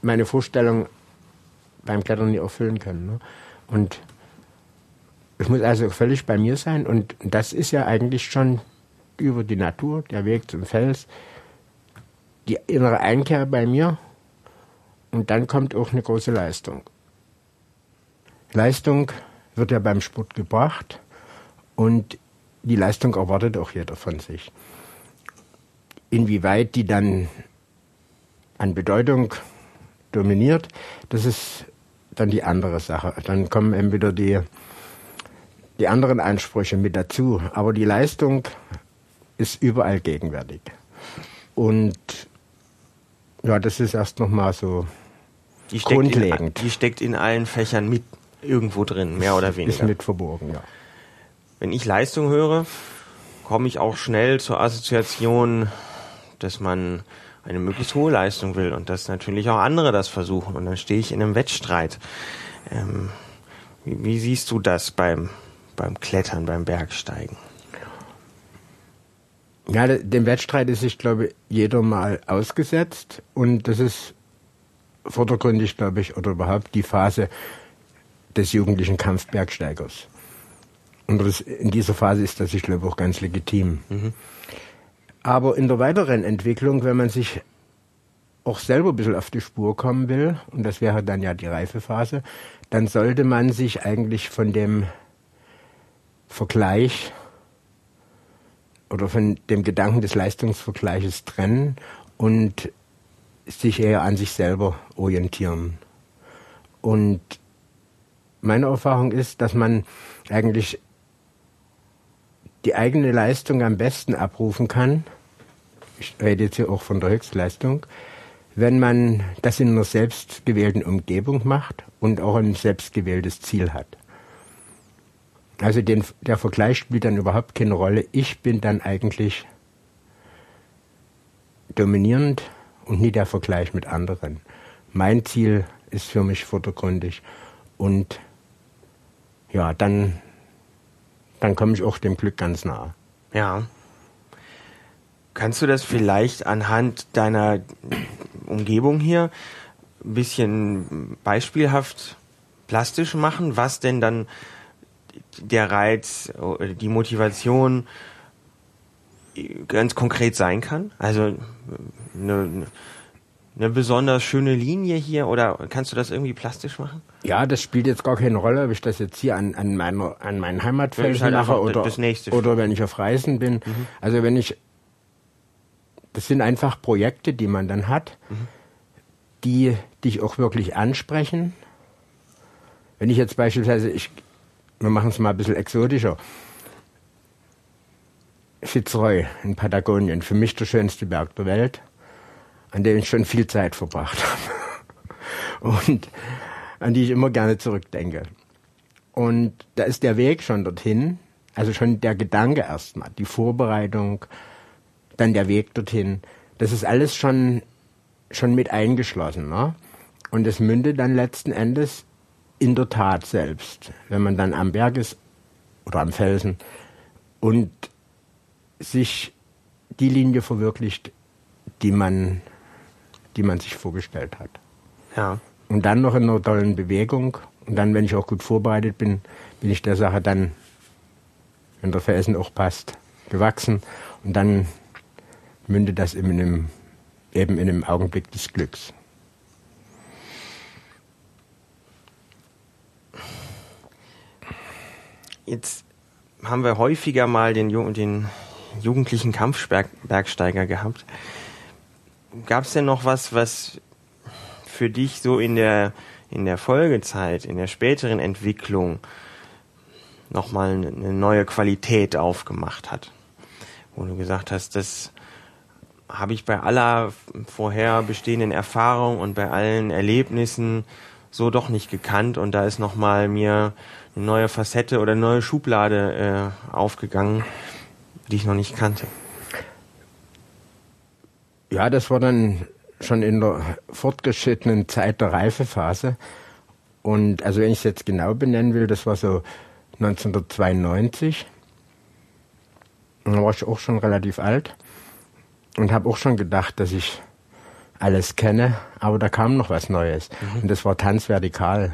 meine Vorstellung beim Klettern nicht erfüllen können. Ne? Und es muss also völlig bei mir sein und das ist ja eigentlich schon über die Natur, der Weg zum Fels, die innere Einkehr bei mir und dann kommt auch eine große Leistung. Leistung wird ja beim Sport gebracht und die Leistung erwartet auch jeder von sich. inwieweit die dann an Bedeutung dominiert, das ist dann die andere Sache. Dann kommen eben wieder die, die anderen Ansprüche mit dazu. Aber die Leistung ist überall gegenwärtig. Und ja, das ist erst nochmal so Die steckt, in, grundlegend. die steckt in allen Fächern mit irgendwo drin, mehr oder ist weniger. mit verborgen, ja. Wenn ich Leistung höre, komme ich auch schnell zur Assoziation, dass man eine möglichst hohe Leistung will und dass natürlich auch andere das versuchen. Und dann stehe ich in einem Wettstreit. Ähm, wie, wie siehst du das beim, beim Klettern, beim Bergsteigen? Ja, de- dem Wettstreit ist sich, glaube ich, jeder mal ausgesetzt und das ist vordergründig, glaube ich, oder überhaupt die Phase des jugendlichen Kampfbergsteigers. Und das, in dieser Phase ist das, ich glaube, auch ganz legitim. Aber in der weiteren Entwicklung, wenn man sich auch selber ein bisschen auf die Spur kommen will, und das wäre dann ja die Reifephase, dann sollte man sich eigentlich von dem Vergleich oder von dem Gedanken des Leistungsvergleiches trennen und sich eher an sich selber orientieren. Und meine Erfahrung ist, dass man eigentlich die eigene Leistung am besten abrufen kann. Ich rede jetzt hier auch von der Höchstleistung, wenn man das in einer selbstgewählten Umgebung macht und auch ein selbstgewähltes Ziel hat. Also den, der Vergleich spielt dann überhaupt keine Rolle. Ich bin dann eigentlich dominierend und nie der Vergleich mit anderen. Mein Ziel ist für mich vordergründig und ja, dann, dann komme ich auch dem Glück ganz nah. Ja. Kannst du das vielleicht anhand deiner Umgebung hier ein bisschen beispielhaft plastisch machen, was denn dann der Reiz, oder die Motivation ganz konkret sein kann? Also eine, eine besonders schöne Linie hier oder kannst du das irgendwie plastisch machen? Ja, das spielt jetzt gar keine Rolle, ob ich das jetzt hier an, an, meiner, an meinen Heimatfelsen halt mache oder, oder wenn ich auf Reisen bin. Also wenn ich, das sind einfach Projekte, die man dann hat, die dich auch wirklich ansprechen. Wenn ich jetzt beispielsweise, ich, wir machen es mal ein bisschen exotischer. Fitzroy in Patagonien, für mich der schönste Berg der Welt, an dem ich schon viel Zeit verbracht <laughs> habe. Und an die ich immer gerne zurückdenke. Und da ist der Weg schon dorthin, also schon der Gedanke erstmal, die Vorbereitung, dann der Weg dorthin. Das ist alles schon, schon mit eingeschlossen. Ne? Und es mündet dann letzten Endes in der Tat selbst, wenn man dann am Berg ist oder am Felsen und sich die Linie verwirklicht, die man, die man sich vorgestellt hat. Ja. Und dann noch in einer tollen Bewegung. Und dann, wenn ich auch gut vorbereitet bin, bin ich der Sache dann, wenn der Felsen auch passt, gewachsen. Und dann mündet das eben in einem, eben in einem Augenblick des Glücks. Jetzt haben wir häufiger mal den, den jugendlichen Kampfbergsteiger gehabt. Gab es denn noch was, was für dich so in der, in der Folgezeit, in der späteren Entwicklung nochmal eine neue Qualität aufgemacht hat? Wo du gesagt hast, das habe ich bei aller vorher bestehenden Erfahrung und bei allen Erlebnissen so doch nicht gekannt und da ist nochmal mir eine neue Facette oder eine neue Schublade äh, aufgegangen, die ich noch nicht kannte. Ja, das war dann schon in der fortgeschrittenen Zeit der Reifephase. Und also wenn ich es jetzt genau benennen will, das war so 1992. Und da war ich auch schon relativ alt und habe auch schon gedacht, dass ich alles kenne, aber da kam noch was Neues. Und das war Tanz vertikal.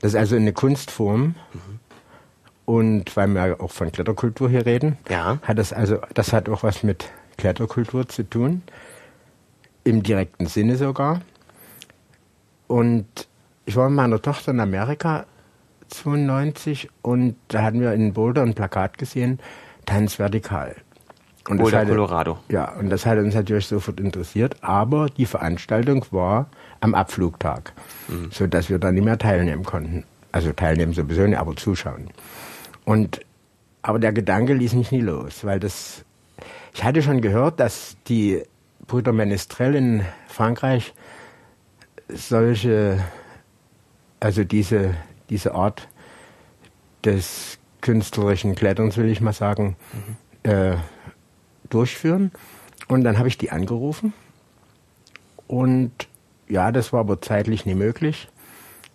Das ist also eine Kunstform. Und weil wir auch von Kletterkultur hier reden, Ja. hat das also, das hat auch was mit Kletterkultur zu tun. Im direkten Sinne sogar. Und ich war mit meiner Tochter in Amerika 92 und da hatten wir in Boulder ein Plakat gesehen, Tanz vertikal. Und Boulder, hatte, Colorado. Ja, und das hat uns natürlich sofort interessiert, aber die Veranstaltung war am Abflugtag, mhm. so dass wir da nicht mehr teilnehmen konnten. Also teilnehmen sowieso nicht, aber zuschauen. Und aber der Gedanke ließ mich nie los, weil das ich hatte schon gehört, dass die Brüder Menestrel in Frankreich solche also diese diese Art des künstlerischen Kletterns, will ich mal sagen, mhm. äh, durchführen. Und dann habe ich die angerufen. Und ja, das war aber zeitlich nicht möglich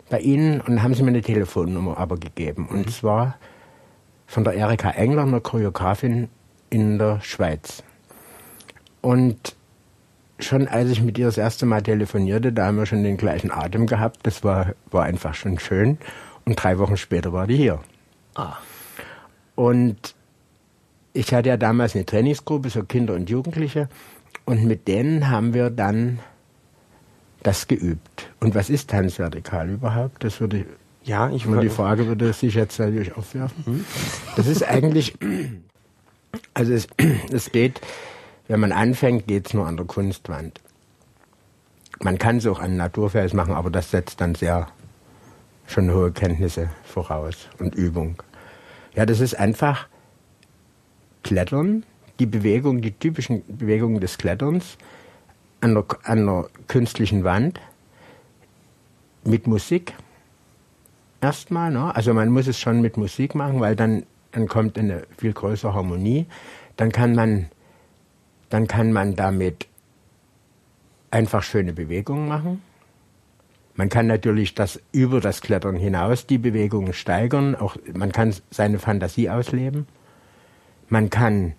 bei ihnen. Und dann haben sie mir eine Telefonnummer aber gegeben. Und mhm. zwar von der Erika Engler, einer Choreografin in der Schweiz. Und schon als ich mit ihr das erste Mal telefonierte, da haben wir schon den gleichen Atem gehabt. Das war, war einfach schon schön. Und drei Wochen später war die hier. Ah. Und ich hatte ja damals eine Trainingsgruppe, so Kinder und Jugendliche. Und mit denen haben wir dann das geübt. Und was ist Tanzvertikal überhaupt? Das würde ja, ich würde die Frage würde sich jetzt natürlich aufwerfen. Mhm. Das ist eigentlich, also es, es geht, wenn man anfängt, geht es nur an der Kunstwand. Man kann es auch an Naturfels machen, aber das setzt dann sehr schon hohe Kenntnisse voraus und Übung. Ja, das ist einfach Klettern, die Bewegung, die typischen Bewegungen des Kletterns an der, an der künstlichen Wand mit Musik erstmal. Ne? Also man muss es schon mit Musik machen, weil dann, dann kommt eine viel größere Harmonie. Dann kann man, dann kann man damit einfach schöne Bewegungen machen. Man kann natürlich das über das Klettern hinaus die Bewegungen steigern. Auch man kann seine Fantasie ausleben. Man kann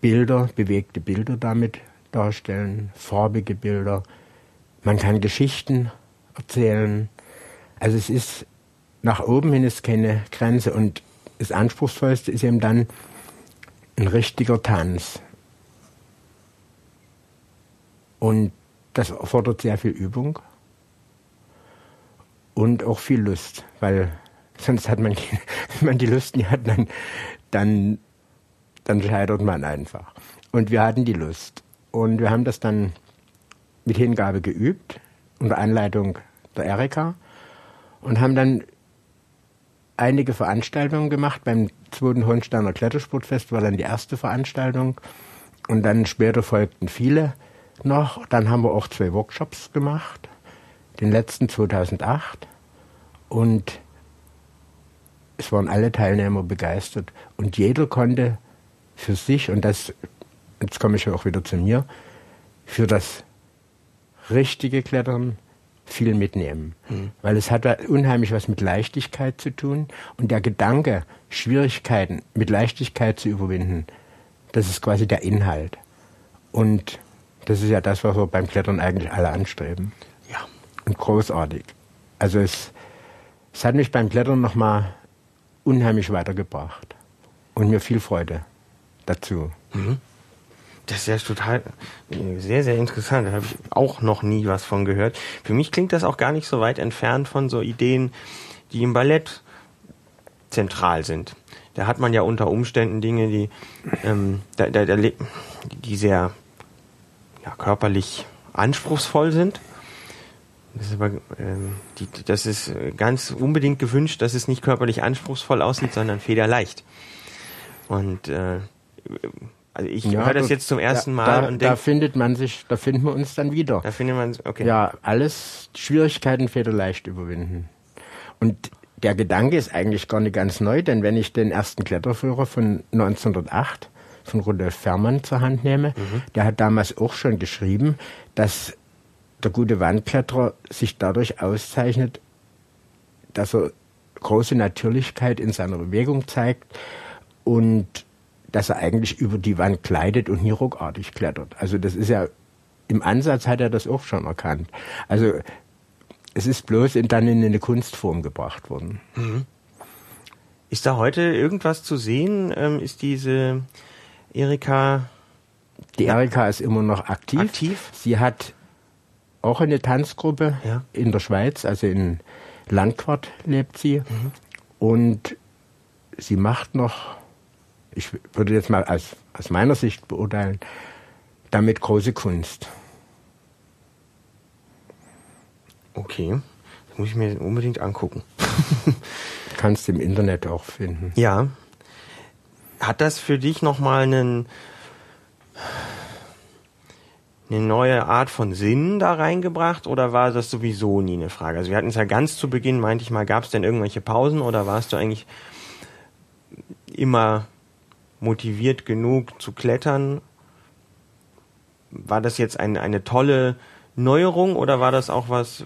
Bilder, bewegte Bilder damit darstellen, farbige Bilder. Man kann Geschichten erzählen. Also es ist nach oben hin ist keine Grenze und das Anspruchsvollste ist eben dann ein richtiger Tanz. Und das erfordert sehr viel Übung und auch viel Lust, weil sonst hat man, <laughs> wenn man die Lust nicht hat, dann, dann dann scheitert man einfach. Und wir hatten die Lust. Und wir haben das dann mit Hingabe geübt, unter Anleitung der Erika, und haben dann einige Veranstaltungen gemacht. Beim zweiten Hohensteiner Klettersportfest war dann die erste Veranstaltung. Und dann später folgten viele noch. Dann haben wir auch zwei Workshops gemacht. Den letzten 2008. Und es waren alle Teilnehmer begeistert. Und jeder konnte für sich, und das, jetzt komme ich auch wieder zu mir, für das richtige Klettern viel mitnehmen. Mhm. Weil es hat unheimlich was mit Leichtigkeit zu tun. Und der Gedanke, Schwierigkeiten mit Leichtigkeit zu überwinden, das ist quasi der Inhalt. Und das ist ja das, was wir beim Klettern eigentlich alle anstreben. Ja. Und großartig. Also es, es hat mich beim Klettern nochmal unheimlich weitergebracht. Und mir viel Freude dazu. Mhm. Das ist ja total sehr, sehr interessant. Da habe ich auch noch nie was von gehört. Für mich klingt das auch gar nicht so weit entfernt von so Ideen, die im Ballett zentral sind. Da hat man ja unter Umständen Dinge, die, ähm, da, da, da, die sehr ja, körperlich anspruchsvoll sind. Das ist aber ähm, die, das ist ganz unbedingt gewünscht, dass es nicht körperlich anspruchsvoll aussieht, sondern federleicht. Und äh, also ich ja, höre das jetzt zum ersten Mal da, und denk, da findet man sich, da finden wir uns dann wieder. Da findet man, okay. Ja, alles Schwierigkeiten federleicht überwinden. Und der Gedanke ist eigentlich gar nicht ganz neu, denn wenn ich den ersten Kletterführer von 1908 von Rudolf Fährmann zur Hand nehme, mhm. der hat damals auch schon geschrieben, dass der gute Wandkletterer sich dadurch auszeichnet, dass er große Natürlichkeit in seiner Bewegung zeigt und dass er eigentlich über die Wand gleitet und nie ruckartig klettert. Also das ist ja, im Ansatz hat er das auch schon erkannt. Also es ist bloß in, dann in eine Kunstform gebracht worden. Mhm. Ist da heute irgendwas zu sehen? Ähm, ist diese Erika... Die Erika ist immer noch aktiv. Aktiv? Sie hat auch eine Tanzgruppe ja. in der Schweiz, also in Landquart lebt sie. Mhm. Und sie macht noch ich würde jetzt mal als aus meiner Sicht beurteilen, damit große Kunst. Okay, das muss ich mir unbedingt angucken. <laughs> Kannst du im Internet auch finden. Ja. Hat das für dich nochmal einen, eine neue Art von Sinn da reingebracht oder war das sowieso nie eine Frage? Also wir hatten es ja ganz zu Beginn, meinte ich mal, gab es denn irgendwelche Pausen oder warst du eigentlich immer motiviert genug zu klettern? War das jetzt ein, eine tolle Neuerung oder war das auch was,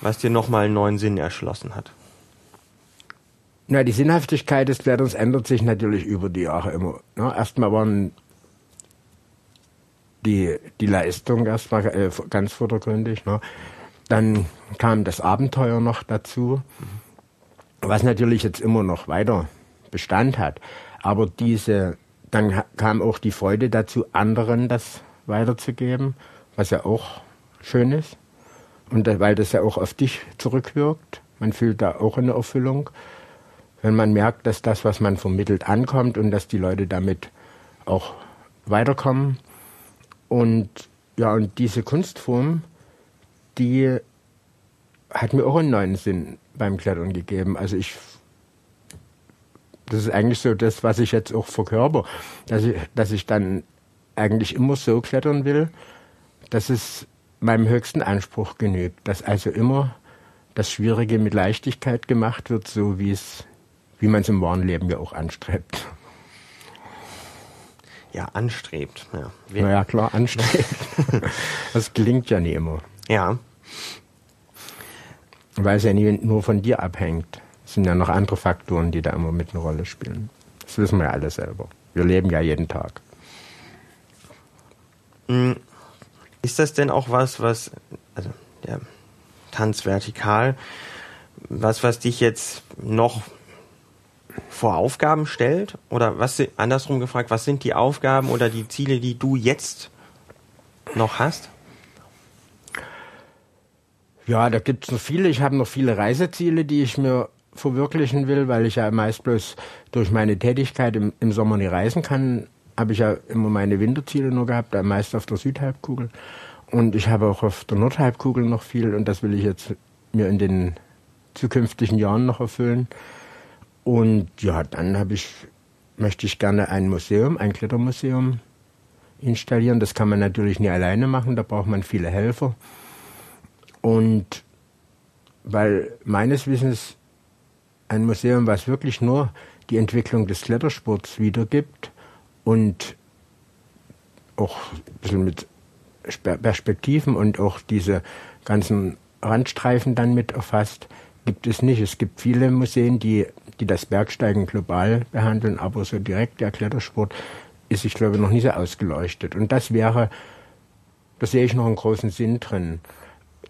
was dir nochmal einen neuen Sinn erschlossen hat? Na, die Sinnhaftigkeit des Kletterns ändert sich natürlich über die Jahre immer. Ne? Erstmal waren die, die Leistung erstmal äh, ganz vordergründig. Ne? Dann kam das Abenteuer noch dazu, was natürlich jetzt immer noch weiter Bestand hat. Aber diese, dann kam auch die Freude dazu, anderen das weiterzugeben, was ja auch schön ist. Und weil das ja auch auf dich zurückwirkt. Man fühlt da auch eine Erfüllung wenn man merkt, dass das, was man vermittelt, ankommt und dass die Leute damit auch weiterkommen. Und ja, und diese Kunstform, die hat mir auch einen neuen Sinn beim Klettern gegeben. Also ich, das ist eigentlich so das, was ich jetzt auch verkörper, dass ich, dass ich dann eigentlich immer so klettern will, dass es meinem höchsten Anspruch genügt, dass also immer das Schwierige mit Leichtigkeit gemacht wird, so wie es wie man es im wahren Leben ja auch anstrebt. Ja, anstrebt. Ja. naja, klar, anstrebt. <laughs> das klingt ja nie immer. Ja. Weil es ja nie nur von dir abhängt. Es sind ja noch andere Faktoren, die da immer mit eine Rolle spielen. Das wissen wir ja alle selber. Wir leben ja jeden Tag. Hm. Ist das denn auch was, was, also der Tanz vertikal, was, was dich jetzt noch vor Aufgaben stellt? Oder was andersrum gefragt, was sind die Aufgaben oder die Ziele, die du jetzt noch hast? Ja, da gibt es noch viele. Ich habe noch viele Reiseziele, die ich mir verwirklichen will, weil ich ja meist bloß durch meine Tätigkeit im, im Sommer nie reisen kann. Habe ich ja immer meine Winterziele nur gehabt, meist auf der Südhalbkugel. Und ich habe auch auf der Nordhalbkugel noch viel und das will ich jetzt mir in den zukünftigen Jahren noch erfüllen. Und ja, dann habe ich, möchte ich gerne ein Museum, ein Klettermuseum installieren. Das kann man natürlich nie alleine machen, da braucht man viele Helfer. Und weil meines Wissens ein Museum, was wirklich nur die Entwicklung des Klettersports wiedergibt und auch ein bisschen mit Perspektiven und auch diese ganzen Randstreifen dann mit erfasst, gibt es nicht. Es gibt viele Museen, die die das Bergsteigen global behandeln, aber so direkt der Klettersport ist, ich glaube, noch nie so ausgeleuchtet. Und das wäre, da sehe ich noch einen großen Sinn drin.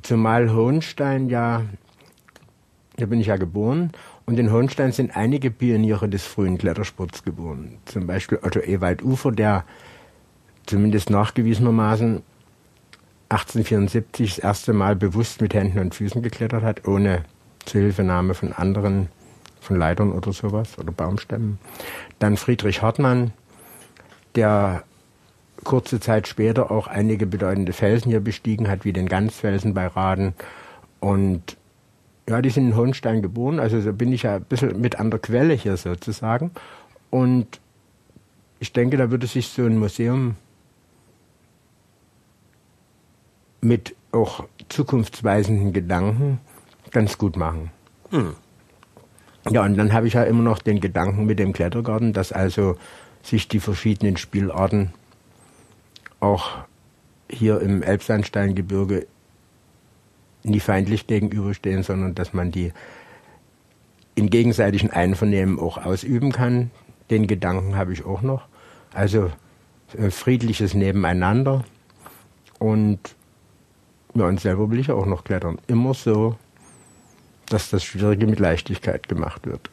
Zumal Hohenstein ja, da bin ich ja geboren, und in Hohenstein sind einige Pioniere des frühen Klettersports geboren. Zum Beispiel Otto Ewald Ufer, der zumindest nachgewiesenermaßen 1874 das erste Mal bewusst mit Händen und Füßen geklettert hat, ohne Zuhilfenahme von anderen von Leitern oder sowas oder Baumstämmen. Dann Friedrich Hartmann, der kurze Zeit später auch einige bedeutende Felsen hier bestiegen hat, wie den Ganzfelsen bei Raden. Und ja, die sind in Hohenstein geboren, also so bin ich ja ein bisschen mit an der Quelle hier sozusagen. Und ich denke, da würde sich so ein Museum mit auch zukunftsweisenden Gedanken ganz gut machen. Hm. Ja, und dann habe ich ja immer noch den Gedanken mit dem Klettergarten, dass also sich die verschiedenen Spielarten auch hier im Elbsandsteingebirge nie feindlich gegenüberstehen, sondern dass man die in gegenseitigem Einvernehmen auch ausüben kann. Den Gedanken habe ich auch noch. Also friedliches Nebeneinander und ja, und selber will ich auch noch klettern. Immer so, dass das Schwierige mit Leichtigkeit gemacht wird.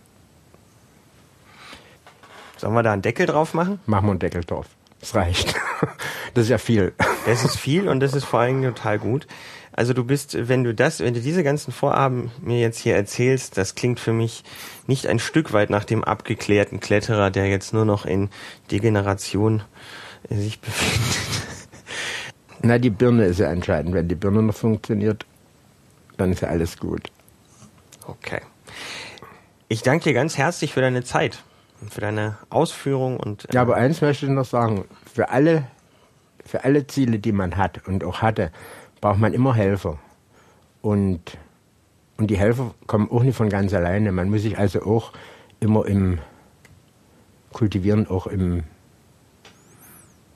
Sollen wir da einen Deckel drauf machen? Machen wir einen Deckel drauf. Das reicht. <laughs> Das ist ja viel. Das ist viel und das ist vor allem total gut. Also du bist, wenn du das, wenn du diese ganzen Vorhaben mir jetzt hier erzählst, das klingt für mich nicht ein Stück weit nach dem abgeklärten Kletterer, der jetzt nur noch in Degeneration äh, sich befindet. <laughs> Na, die Birne ist ja entscheidend. Wenn die Birne noch funktioniert, dann ist ja alles gut. Okay. Ich danke dir ganz herzlich für deine Zeit und für deine Ausführung und. Äh ja, aber eins möchte ich noch sagen. Für alle, für alle Ziele, die man hat und auch hatte, braucht man immer Helfer. Und, und die Helfer kommen auch nicht von ganz alleine. Man muss sich also auch immer im Kultivieren, auch im,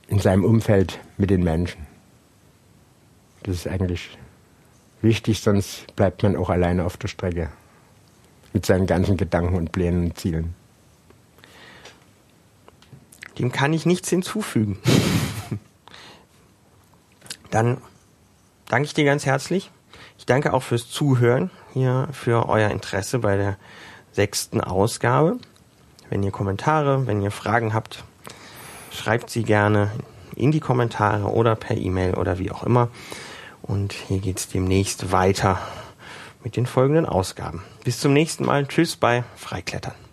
in seinem Umfeld mit den Menschen. Das ist eigentlich wichtig, sonst bleibt man auch alleine auf der Strecke. Mit seinen ganzen Gedanken und Plänen und Zielen. Dem kann ich nichts hinzufügen. <laughs> Dann danke ich dir ganz herzlich. Ich danke auch fürs Zuhören hier, für euer Interesse bei der sechsten Ausgabe. Wenn ihr Kommentare, wenn ihr Fragen habt, schreibt sie gerne in die Kommentare oder per E-Mail oder wie auch immer. Und hier geht's demnächst weiter mit den folgenden Ausgaben. Bis zum nächsten Mal. Tschüss bei Freiklettern.